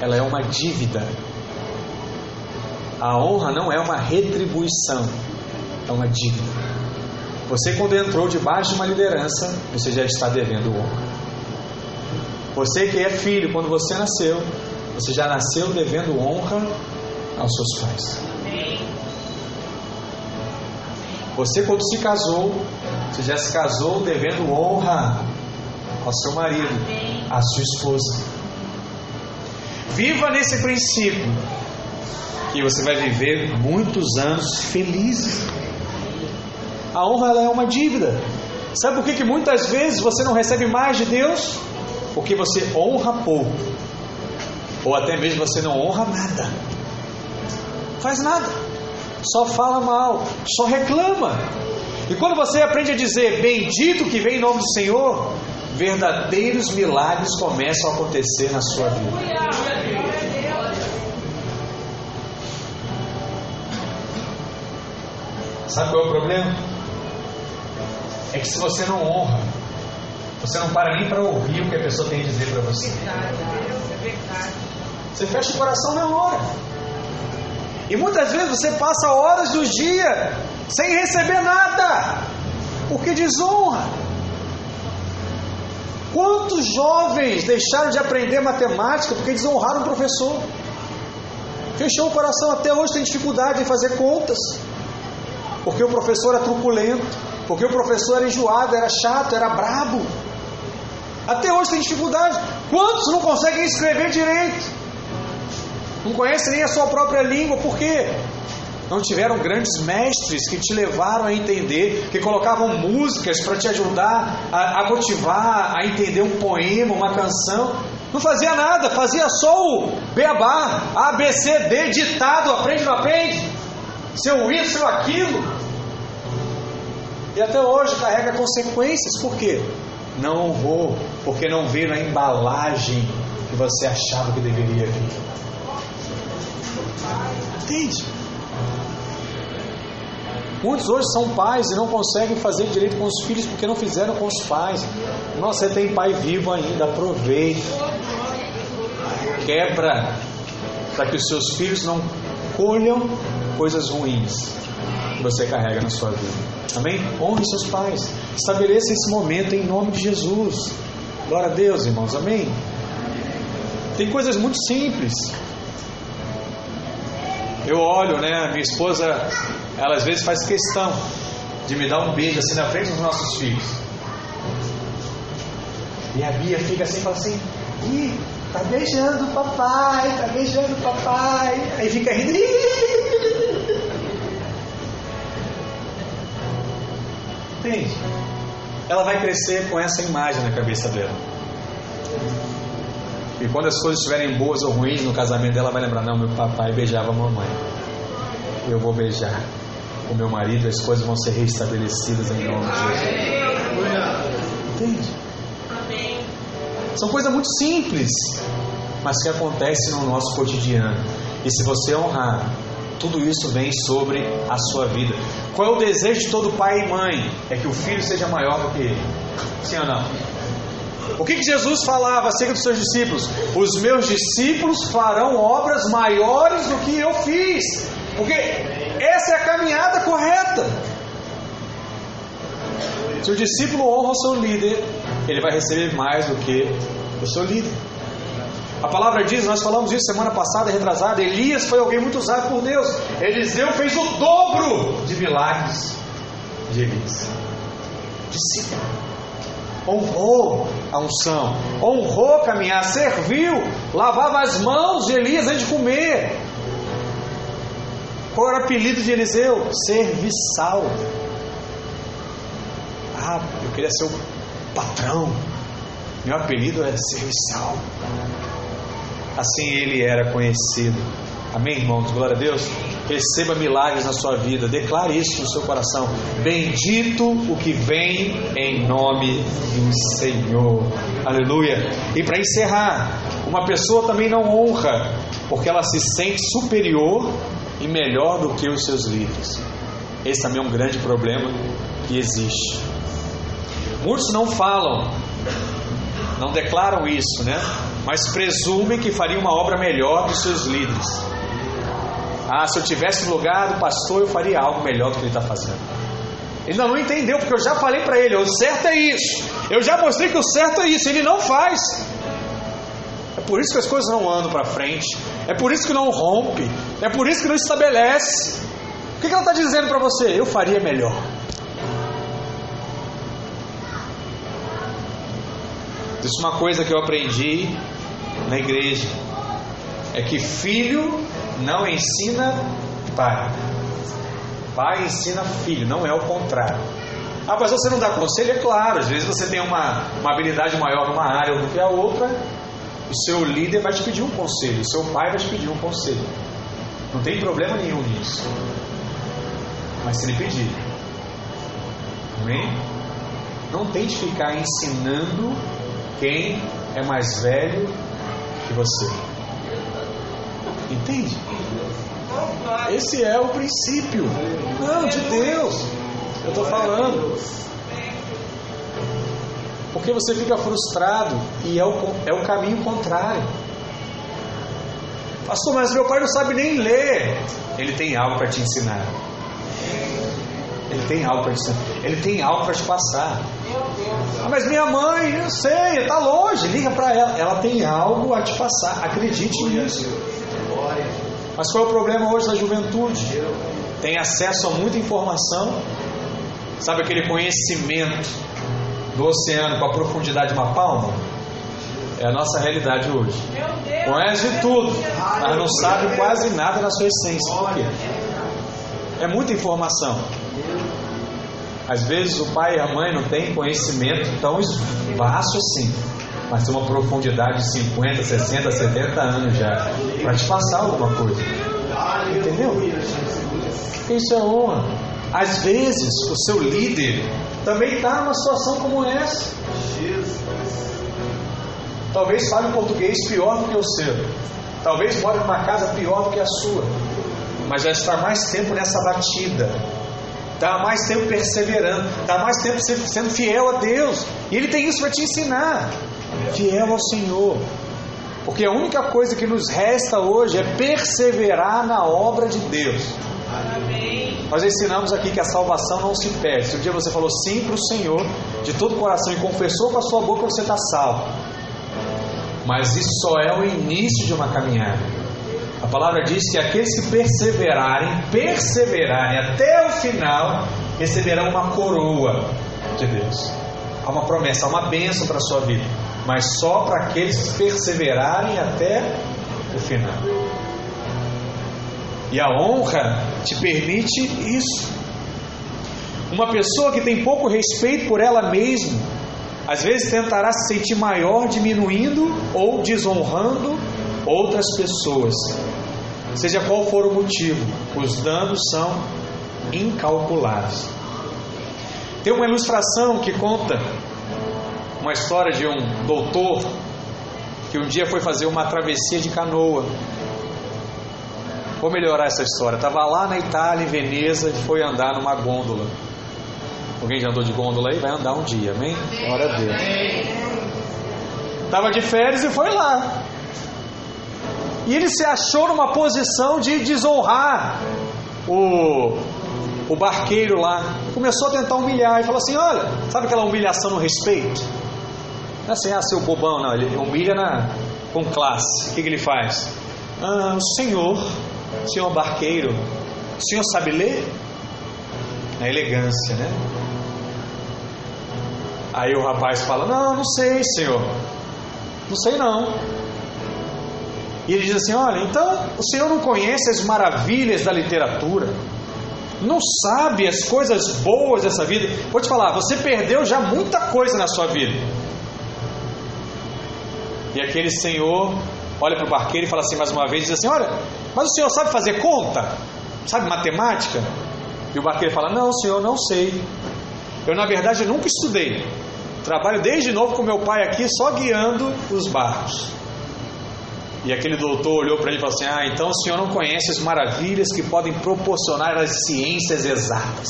ela é uma dívida. A honra não é uma retribuição, é uma dívida. Você, quando entrou debaixo de uma liderança, você já está devendo honra. Você que é filho, quando você nasceu, você já nasceu devendo honra aos seus pais. Você, quando se casou, você já se casou devendo honra ao seu marido, à sua esposa. Viva nesse princípio, que você vai viver muitos anos felizes. A honra é uma dívida. Sabe por que, que muitas vezes você não recebe mais de Deus? Porque você honra pouco. Ou até mesmo você não honra nada. Faz nada. Só fala mal, só reclama. E quando você aprende a dizer bendito que vem em nome do Senhor, verdadeiros milagres começam a acontecer na sua vida. Sabe qual é o problema? É que se você não honra, você não para nem para ouvir o que a pessoa tem a dizer para você. Você fecha o coração na hora. E muitas vezes você passa horas do dia sem receber nada, porque desonra. Quantos jovens deixaram de aprender matemática porque desonraram o professor? Fechou o coração, até hoje tem dificuldade em fazer contas, porque o professor era truculento, porque o professor era enjoado, era chato, era brabo. Até hoje tem dificuldade. Quantos não conseguem escrever direito? Não conhecem nem a sua própria língua, por quê? Não tiveram grandes mestres que te levaram a entender, que colocavam músicas para te ajudar a, a, motivar, a entender um poema, uma canção. Não fazia nada, fazia só o beabá, A, B, C, D, ditado, aprende, não aprende? Seu isso, seu aquilo. E até hoje carrega consequências, por quê? Não honrou, porque não veio na embalagem que você achava que deveria vir. Entende? Muitos hoje são pais e não conseguem fazer direito com os filhos porque não fizeram com os pais. Nossa, você tem pai vivo ainda, aproveite. Quebra para que os seus filhos não colham coisas ruins que você carrega na sua vida. Amém? Honre seus pais. Estabeleça esse momento em nome de Jesus. Glória a Deus, irmãos. Amém? Tem coisas muito simples. Eu olho, né? Minha esposa, ela às vezes faz questão de me dar um beijo assim na frente dos nossos filhos. E a Bia fica assim, fala assim: Ih, tá beijando o papai, tá beijando o papai. Aí fica rindo. Entende? Ela vai crescer com essa imagem na cabeça dela. E quando as coisas estiverem boas ou ruins no casamento dela, vai lembrar: não, meu papai beijava a mamãe. Eu vou beijar o meu marido, as coisas vão ser restabelecidas em nome de Jesus. Entende? São coisas muito simples, mas que acontecem no nosso cotidiano. E se você honrar, tudo isso vem sobre a sua vida. Qual é o desejo de todo pai e mãe? É que o filho seja maior do que ele. Sim ou não? O que, que Jesus falava acerca dos seus discípulos? Os meus discípulos farão obras maiores do que eu fiz. Porque essa é a caminhada correta. Se o discípulo honra o seu líder, ele vai receber mais do que o seu líder. A palavra diz, nós falamos isso semana passada, retrasada, Elias foi alguém muito usado por Deus. Eliseu fez o dobro de milagres de Elias. Discípulo. Honrou a unção, honrou caminhar, serviu, lavava as mãos de Elias antes de comer. Qual era o apelido de Eliseu? Serviçal. Ah, eu queria ser o patrão. Meu apelido é serviçal. Assim ele era conhecido. Amém, irmãos? Glória a Deus. Receba milagres na sua vida. Declare isso no seu coração. Bendito o que vem em nome do Senhor. Aleluia. E para encerrar, uma pessoa também não honra porque ela se sente superior e melhor do que os seus líderes. Esse também é um grande problema que existe. Muitos não falam não declaram isso, né? Mas presumem que faria uma obra melhor dos seus líderes. Ah, se eu tivesse lugar do pastor, eu faria algo melhor do que ele está fazendo. Ele não entendeu, porque eu já falei para ele: o certo é isso. Eu já mostrei que o certo é isso. Ele não faz. É por isso que as coisas não andam para frente. É por isso que não rompe. É por isso que não estabelece. O que ela está dizendo para você? Eu faria melhor. Isso é uma coisa que eu aprendi na igreja. É que filho não ensina pai. Pai ensina filho, não é o contrário. Ah, mas você não dá conselho? É claro, às vezes você tem uma, uma habilidade maior numa área do que a outra, o seu líder vai te pedir um conselho, o seu pai vai te pedir um conselho. Não tem problema nenhum nisso. Mas se ele pedir, amém? Não tente ficar ensinando quem é mais velho que você. Entende? Esse é o princípio. Não, de Deus. Eu estou falando. Porque você fica frustrado e é o, é o caminho contrário. Pastor, mas meu pai não sabe nem ler. Ele tem algo para te ensinar. Ele tem algo para te ensinar. Ele tem algo para te passar. Ah, mas minha mãe, eu sei, está longe. Liga para ela. Ela tem algo a te passar. Acredite nisso. Mas qual é o problema hoje da juventude? Tem acesso a muita informação. Sabe aquele conhecimento do oceano com a profundidade de uma palma? É a nossa realidade hoje. Conhece tudo, mas não sabe quase nada na sua essência. Por quê? É muita informação. Às vezes o pai e a mãe não têm conhecimento tão vasto assim, mas tem uma profundidade de 50, 60, 70 anos já para te passar alguma coisa. Entendeu? Isso é honra. Às vezes o seu líder também está numa situação como essa. Talvez fale português pior do que o seu. Talvez more numa casa pior do que a sua. Mas já está mais tempo nessa batida está mais tempo perseverando, está mais tempo sendo fiel a Deus. E Ele tem isso para te ensinar. Fiel ao Senhor. Porque a única coisa que nos resta hoje é perseverar na obra de Deus. Amém. Nós ensinamos aqui que a salvação não se perde. Se um dia você falou sim para o Senhor, de todo o coração, e confessou com a sua boca, você está salvo. Mas isso só é o início de uma caminhada. A palavra diz que aqueles que perseverarem, perseverarem até o final, receberão uma coroa de Deus. Há uma promessa, há uma bênção para a sua vida, mas só para aqueles que perseverarem até o final. E a honra te permite isso. Uma pessoa que tem pouco respeito por ela mesma, às vezes tentará se sentir maior, diminuindo ou desonrando outras pessoas. Seja qual for o motivo, os danos são incalculáveis. Tem uma ilustração que conta uma história de um doutor que um dia foi fazer uma travessia de canoa. Vou melhorar essa história. Estava lá na Itália, em Veneza, e foi andar numa gôndola. Alguém já andou de gôndola aí? Vai andar um dia, amém? Glória a Deus. Estava de férias e foi lá. E ele se achou numa posição de desonrar o, o barqueiro lá. Começou a tentar humilhar e falou assim: Olha, sabe aquela humilhação no respeito? Não é assim, ah, seu bobão, não. Ele humilha na, com classe. O que, que ele faz? Ah, o senhor, senhor barqueiro, o senhor sabe ler? Na elegância, né? Aí o rapaz fala: Não, não sei, senhor. Não sei não. E ele diz assim: Olha, então o Senhor não conhece as maravilhas da literatura, não sabe as coisas boas dessa vida. Vou te falar, você perdeu já muita coisa na sua vida. E aquele senhor olha para o barqueiro e fala assim mais uma vez: diz assim, Olha, mas o senhor sabe fazer conta? Sabe matemática? E o barqueiro fala: Não, senhor, não sei. Eu, na verdade, nunca estudei. Trabalho desde novo com meu pai aqui, só guiando os barcos. E aquele doutor olhou para ele e falou assim: Ah, então o senhor não conhece as maravilhas que podem proporcionar as ciências exatas.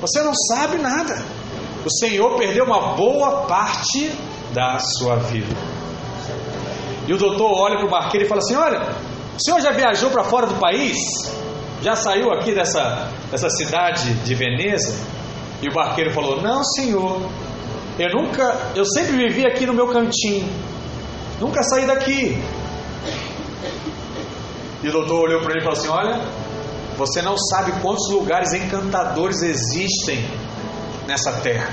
Você não sabe nada. O Senhor perdeu uma boa parte da sua vida. E o doutor olha para o barqueiro e fala assim: Olha, o senhor já viajou para fora do país? Já saiu aqui dessa, dessa cidade de Veneza? E o barqueiro falou: Não, senhor, eu nunca, eu sempre vivi aqui no meu cantinho, nunca saí daqui. E o doutor olhou para ele e falou assim: Olha, você não sabe quantos lugares encantadores existem nessa terra.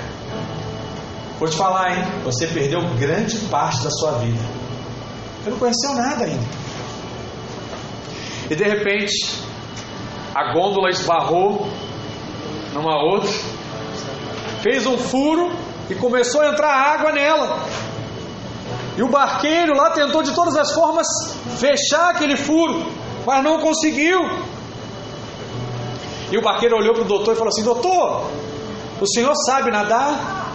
Vou te falar, hein? Você perdeu grande parte da sua vida. Você não conheceu nada ainda. E de repente, a gôndola esbarrou numa outra, fez um furo e começou a entrar água nela. E o barqueiro lá tentou de todas as formas fechar aquele furo, mas não conseguiu. E o barqueiro olhou para o doutor e falou assim: Doutor, o senhor sabe nadar?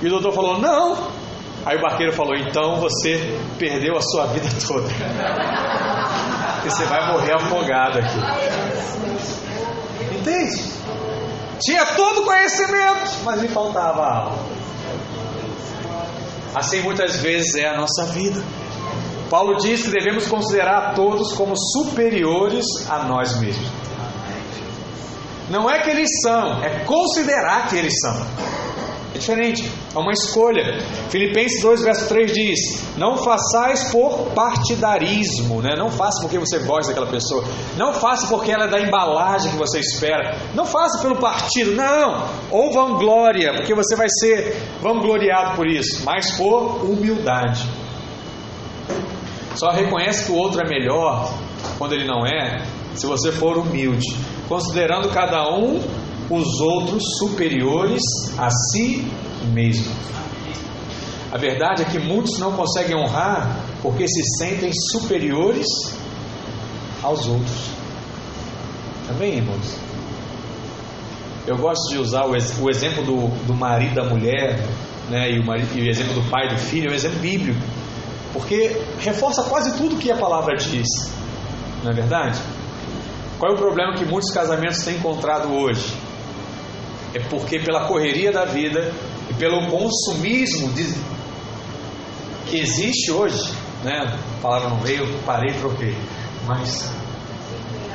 E o doutor falou: Não. Aí o barqueiro falou: Então você perdeu a sua vida toda. Porque você vai morrer afogado aqui. Entende? Tinha todo o conhecimento, mas lhe faltava algo. Assim muitas vezes é a nossa vida. Paulo diz que devemos considerar todos como superiores a nós mesmos. Não é que eles são, é considerar que eles são. É diferente, é uma escolha. Filipenses 2, verso 3 diz: Não façais por partidarismo, né? não faça porque você gosta daquela pessoa, não faça porque ela é da embalagem que você espera, não faça pelo partido, não, ou vanglória, porque você vai ser vangloriado por isso, mas por humildade. Só reconhece que o outro é melhor quando ele não é, se você for humilde, considerando cada um os outros superiores a si mesmo. A verdade é que muitos não conseguem honrar porque se sentem superiores aos outros. Também, irmãos? Eu gosto de usar o, exemplo do, do marido da mulher, né, e, o marido, e o exemplo do pai do filho, é um exemplo bíblico, porque reforça quase tudo que a palavra diz, não é verdade? Qual é o problema que muitos casamentos têm encontrado hoje? É porque pela correria da vida e pelo consumismo de, que existe hoje, né? Palavra não veio, parei troquei. Mas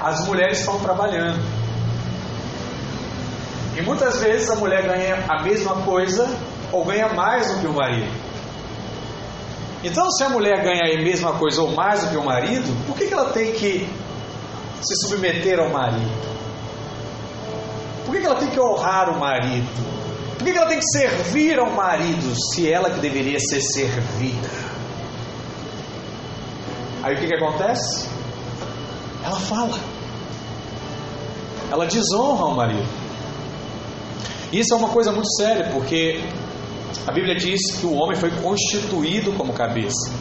as mulheres estão trabalhando. E muitas vezes a mulher ganha a mesma coisa ou ganha mais do que o marido. Então, se a mulher ganha a mesma coisa ou mais do que o marido, por que, que ela tem que se submeter ao marido? Por que ela tem que honrar o marido? Por que ela tem que servir ao marido se ela que deveria ser servida? Aí o que, que acontece? Ela fala. Ela desonra o marido. Isso é uma coisa muito séria, porque a Bíblia diz que o homem foi constituído como cabeça.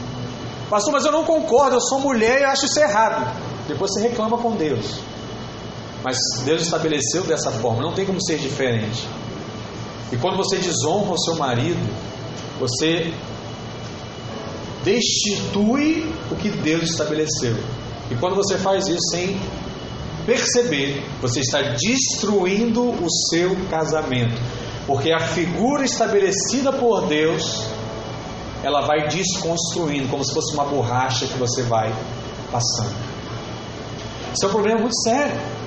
Pastor, mas eu não concordo, eu sou mulher e acho isso errado. Depois você reclama com Deus. Mas Deus estabeleceu dessa forma, não tem como ser diferente. E quando você desonra o seu marido, você destitui o que Deus estabeleceu. E quando você faz isso sem perceber, você está destruindo o seu casamento. Porque a figura estabelecida por Deus, ela vai desconstruindo, como se fosse uma borracha que você vai passando. Isso é um problema muito sério.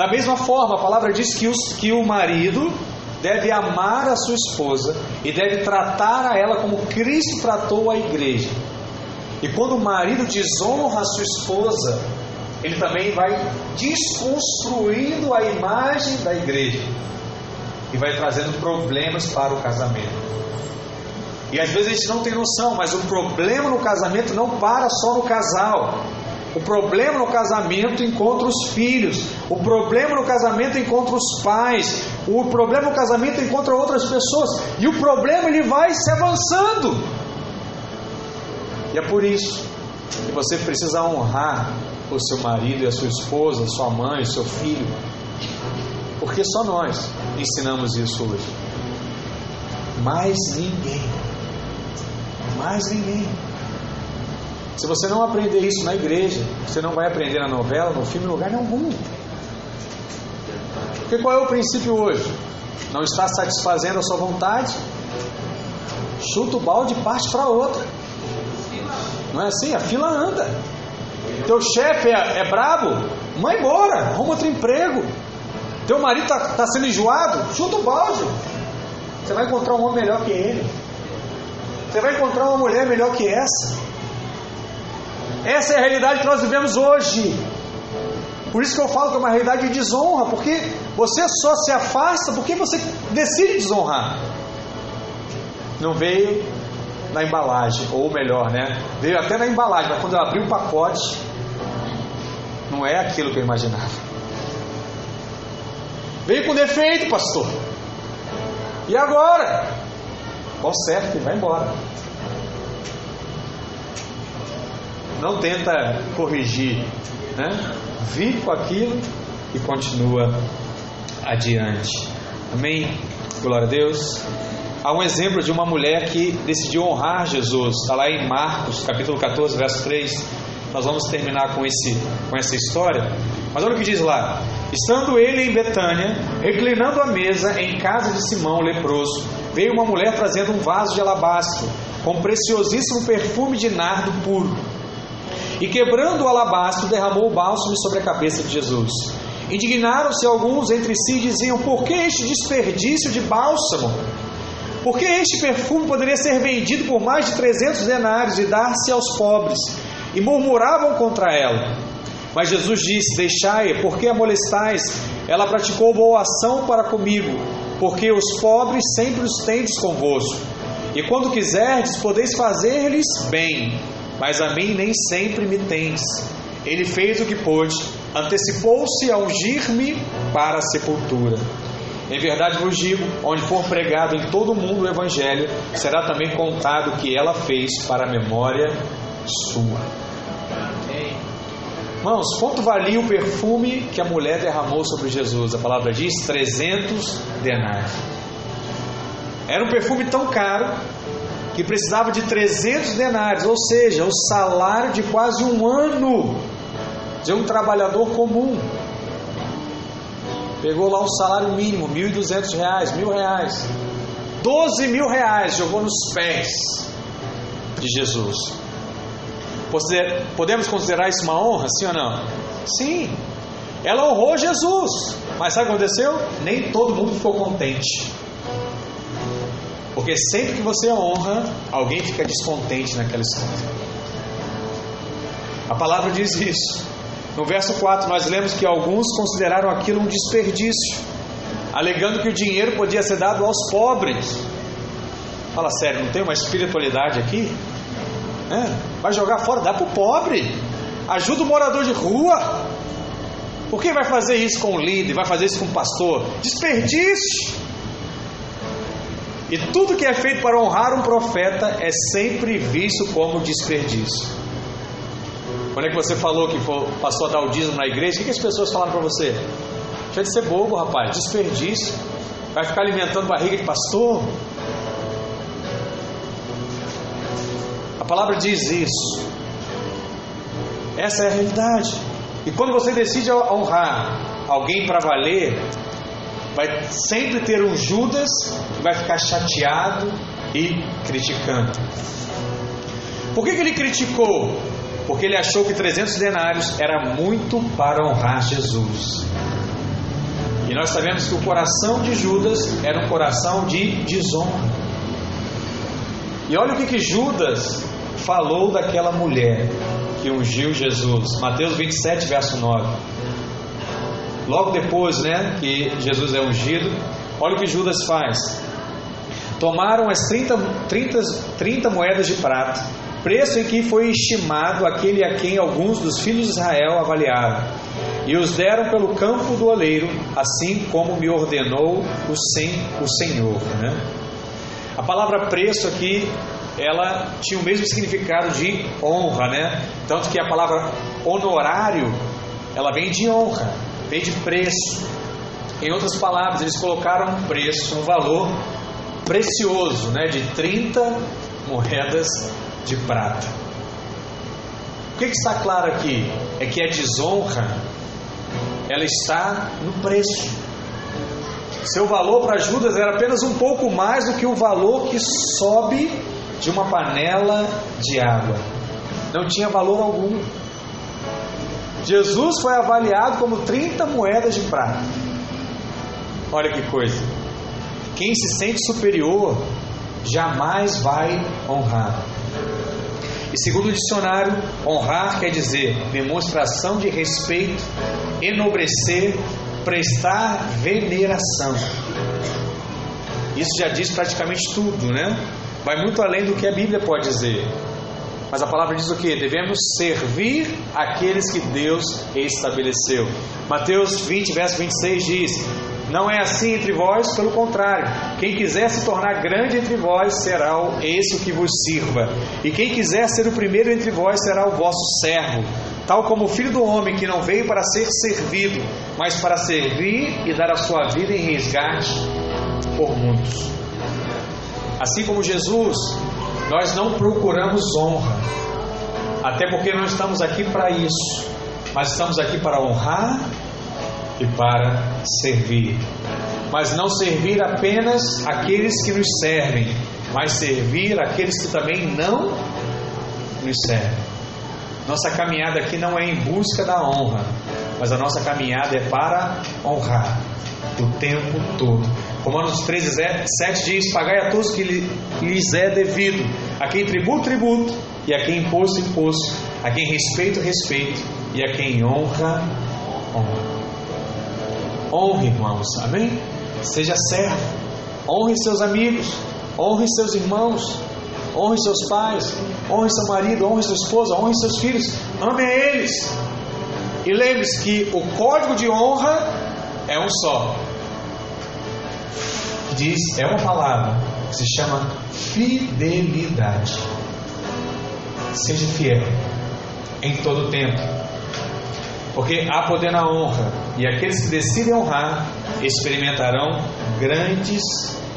Da mesma forma, a palavra diz que, os, que o marido deve amar a sua esposa e deve tratar a ela como Cristo tratou a igreja. E quando o marido desonra a sua esposa, ele também vai desconstruindo a imagem da igreja e vai trazendo problemas para o casamento. E às vezes a gente não tem noção, mas o problema no casamento não para só no casal. O problema no casamento encontra os filhos. O problema no casamento encontra os pais. O problema no casamento encontra outras pessoas. E o problema ele vai se avançando. E é por isso que você precisa honrar o seu marido e a sua esposa, sua mãe, seu filho. Porque só nós ensinamos isso hoje. Mais ninguém. Mais ninguém. Se você não aprender isso na igreja, você não vai aprender na novela, no filme, em lugar nenhum. Porque qual é o princípio hoje? Não está satisfazendo a sua vontade? chuta o balde e parte para outra. Não é assim? A fila anda. Teu chefe é, é brabo? Vai embora, arruma outro emprego. Teu marido está tá sendo enjoado? Chuta o balde. Você vai encontrar um homem melhor que ele. Você vai encontrar uma mulher melhor que essa. Essa é a realidade que nós vivemos hoje. Por isso que eu falo que é uma realidade de desonra, porque você só se afasta porque você decide desonrar. Não veio na embalagem, ou melhor, né? Veio até na embalagem, mas quando eu abri o pacote, não é aquilo que eu imaginava. Veio com defeito, pastor. E agora? Conserta e vai embora. Não tenta corrigir, né? Vive com aquilo e continua adiante. Amém? Glória a Deus. Há um exemplo de uma mulher que decidiu honrar Jesus. Está lá em Marcos, capítulo 14, verso 3. Nós vamos terminar com, esse, com essa história. Mas olha o que diz lá: Estando ele em Betânia, reclinando a mesa em casa de Simão, leproso, veio uma mulher trazendo um vaso de alabastro, com preciosíssimo perfume de nardo puro. E quebrando o alabastro, derramou o bálsamo sobre a cabeça de Jesus. Indignaram-se alguns entre si e diziam: Por que este desperdício de bálsamo? Porque este perfume poderia ser vendido por mais de 300 denários e dar-se aos pobres. E murmuravam contra ela. Mas Jesus disse: Deixai-a, porque a molestais? Ela praticou boa ação para comigo, porque os pobres sempre os tendes convosco. E quando quiserdes, podeis fazer-lhes bem, mas a mim nem sempre me tens. Ele fez o que pôde, antecipou-se a ungir-me para a sepultura. Em verdade vos digo: onde for pregado em todo o mundo o Evangelho, será também contado o que ela fez para a memória sua. Irmãos, quanto valia o perfume que a mulher derramou sobre Jesus? A palavra diz 300 denários. Era um perfume tão caro que precisava de 300 denários, ou seja, o salário de quase um ano de um trabalhador comum. Pegou lá um salário mínimo, 1.200 reais, mil reais. 12 mil reais jogou nos pés de Jesus. Podemos considerar isso uma honra, sim ou não? Sim. Ela honrou Jesus. Mas sabe o que aconteceu? Nem todo mundo ficou contente. Porque sempre que você honra, alguém fica descontente naquela história. A palavra diz isso. No verso 4, nós lemos que alguns consideraram aquilo um desperdício, alegando que o dinheiro podia ser dado aos pobres. Fala sério, não tem uma espiritualidade aqui? É, vai jogar fora, dá para o pobre. Ajuda o morador de rua. Por que vai fazer isso com o líder? Vai fazer isso com o pastor? Desperdício. E tudo que é feito para honrar um profeta é sempre visto como desperdício. Quando é que você falou que passou a dar o dízimo na igreja, o que, as pessoas falaram para você? Deixa de ser bobo, rapaz, desperdício. Vai ficar alimentando barriga de pastor? A palavra diz isso. Essa é a realidade. E quando você decide honrar alguém para valer, vai sempre ter um Judas que vai ficar chateado e criticando. Por que, que ele criticou? porque ele achou que 300 denários era muito para honrar Jesus. E nós sabemos que o coração de Judas era um coração de desonra. E olha o que, que Judas falou daquela mulher que ungiu Jesus. Mateus 27, verso 9. Logo depois, né, que Jesus é ungido, olha o que Judas faz. Tomaram as 30, 30, 30 moedas de prata preço em que foi estimado aquele a quem alguns dos filhos de Israel avaliaram, e os deram pelo campo do oleiro, assim como me ordenou o, sen, o Senhor. Né? A palavra preço aqui, ela tinha o mesmo significado de honra, né? Tanto que a palavra honorário, ela vem de honra, vem de preço. Em outras palavras, eles colocaram um preço, um valor precioso, né? De 30 moedas de prata. O que, que está claro aqui? É que a desonra ela está no preço. Seu valor para Judas era apenas um pouco mais do que o valor que sobe de uma panela de água. Não tinha valor algum. Jesus foi avaliado como 30 moedas de prata. Olha que coisa. Quem se sente superior jamais vai honrar. E segundo o dicionário, honrar quer dizer demonstração de respeito, enobrecer, prestar veneração. Isso já diz praticamente tudo, né? Vai muito além do que a Bíblia pode dizer. Mas a palavra diz o que? Devemos servir aqueles que Deus estabeleceu. Mateus 20, verso 26 diz: Não é assim entre vós, pelo contrário. Quem quiser se tornar grande entre vós será esse o que vos sirva. E quem quiser ser o primeiro entre vós será o vosso servo. Tal como o filho do homem que não veio para ser servido, mas para servir e dar a sua vida em resgate por muitos. Assim como Jesus nós não procuramos honra, até porque não estamos aqui para isso, mas estamos aqui para honrar e para servir. Mas não servir apenas aqueles que nos servem, mas servir aqueles que também não nos servem. Nossa caminhada aqui não é em busca da honra, mas a nossa caminhada é para honrar o tempo todo. Romanos 13, 7 diz: Pagai a todos que lhes é devido, a quem tributo, tributo, e a quem imposto, imposto, a quem respeito, respeito, e a quem honra, honra. Honre, irmãos, amém? Seja servo, honre seus amigos, honre seus irmãos, honre seus pais, honre seu marido, honre sua esposa, honre seus filhos, ame eles. E lembre-se que o código de honra é um só, diz, é uma palavra que se chama fidelidade. Seja fiel em todo o tempo. Porque há poder na honra, e aqueles que decidem honrar experimentarão grandes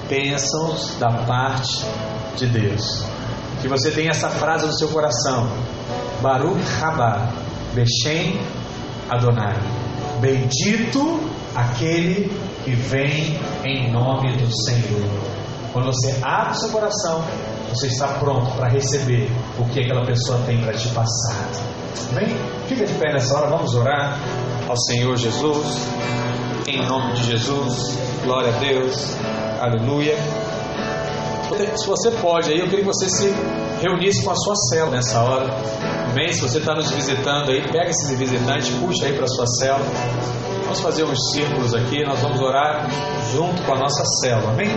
bênçãos da parte de Deus. Que você tenha essa frase no seu coração: Baruch Rabá, Bechem Adonai. Bendito aquele que vem em nome do Senhor. Quando você abre o seu coração, você está pronto para receber o que aquela pessoa tem para te passar. Amém? Fica de pé nessa hora, vamos orar ao Senhor Jesus. Em nome de Jesus, glória a Deus, aleluia. Se você pode, aí eu queria que você se reunisse com a sua célula nessa hora. Amém? Se você está nos visitando aí, pega esse visitante, puxa aí para a sua célula. Vamos fazer uns círculos aqui, nós vamos orar junto com a nossa célula. Amém?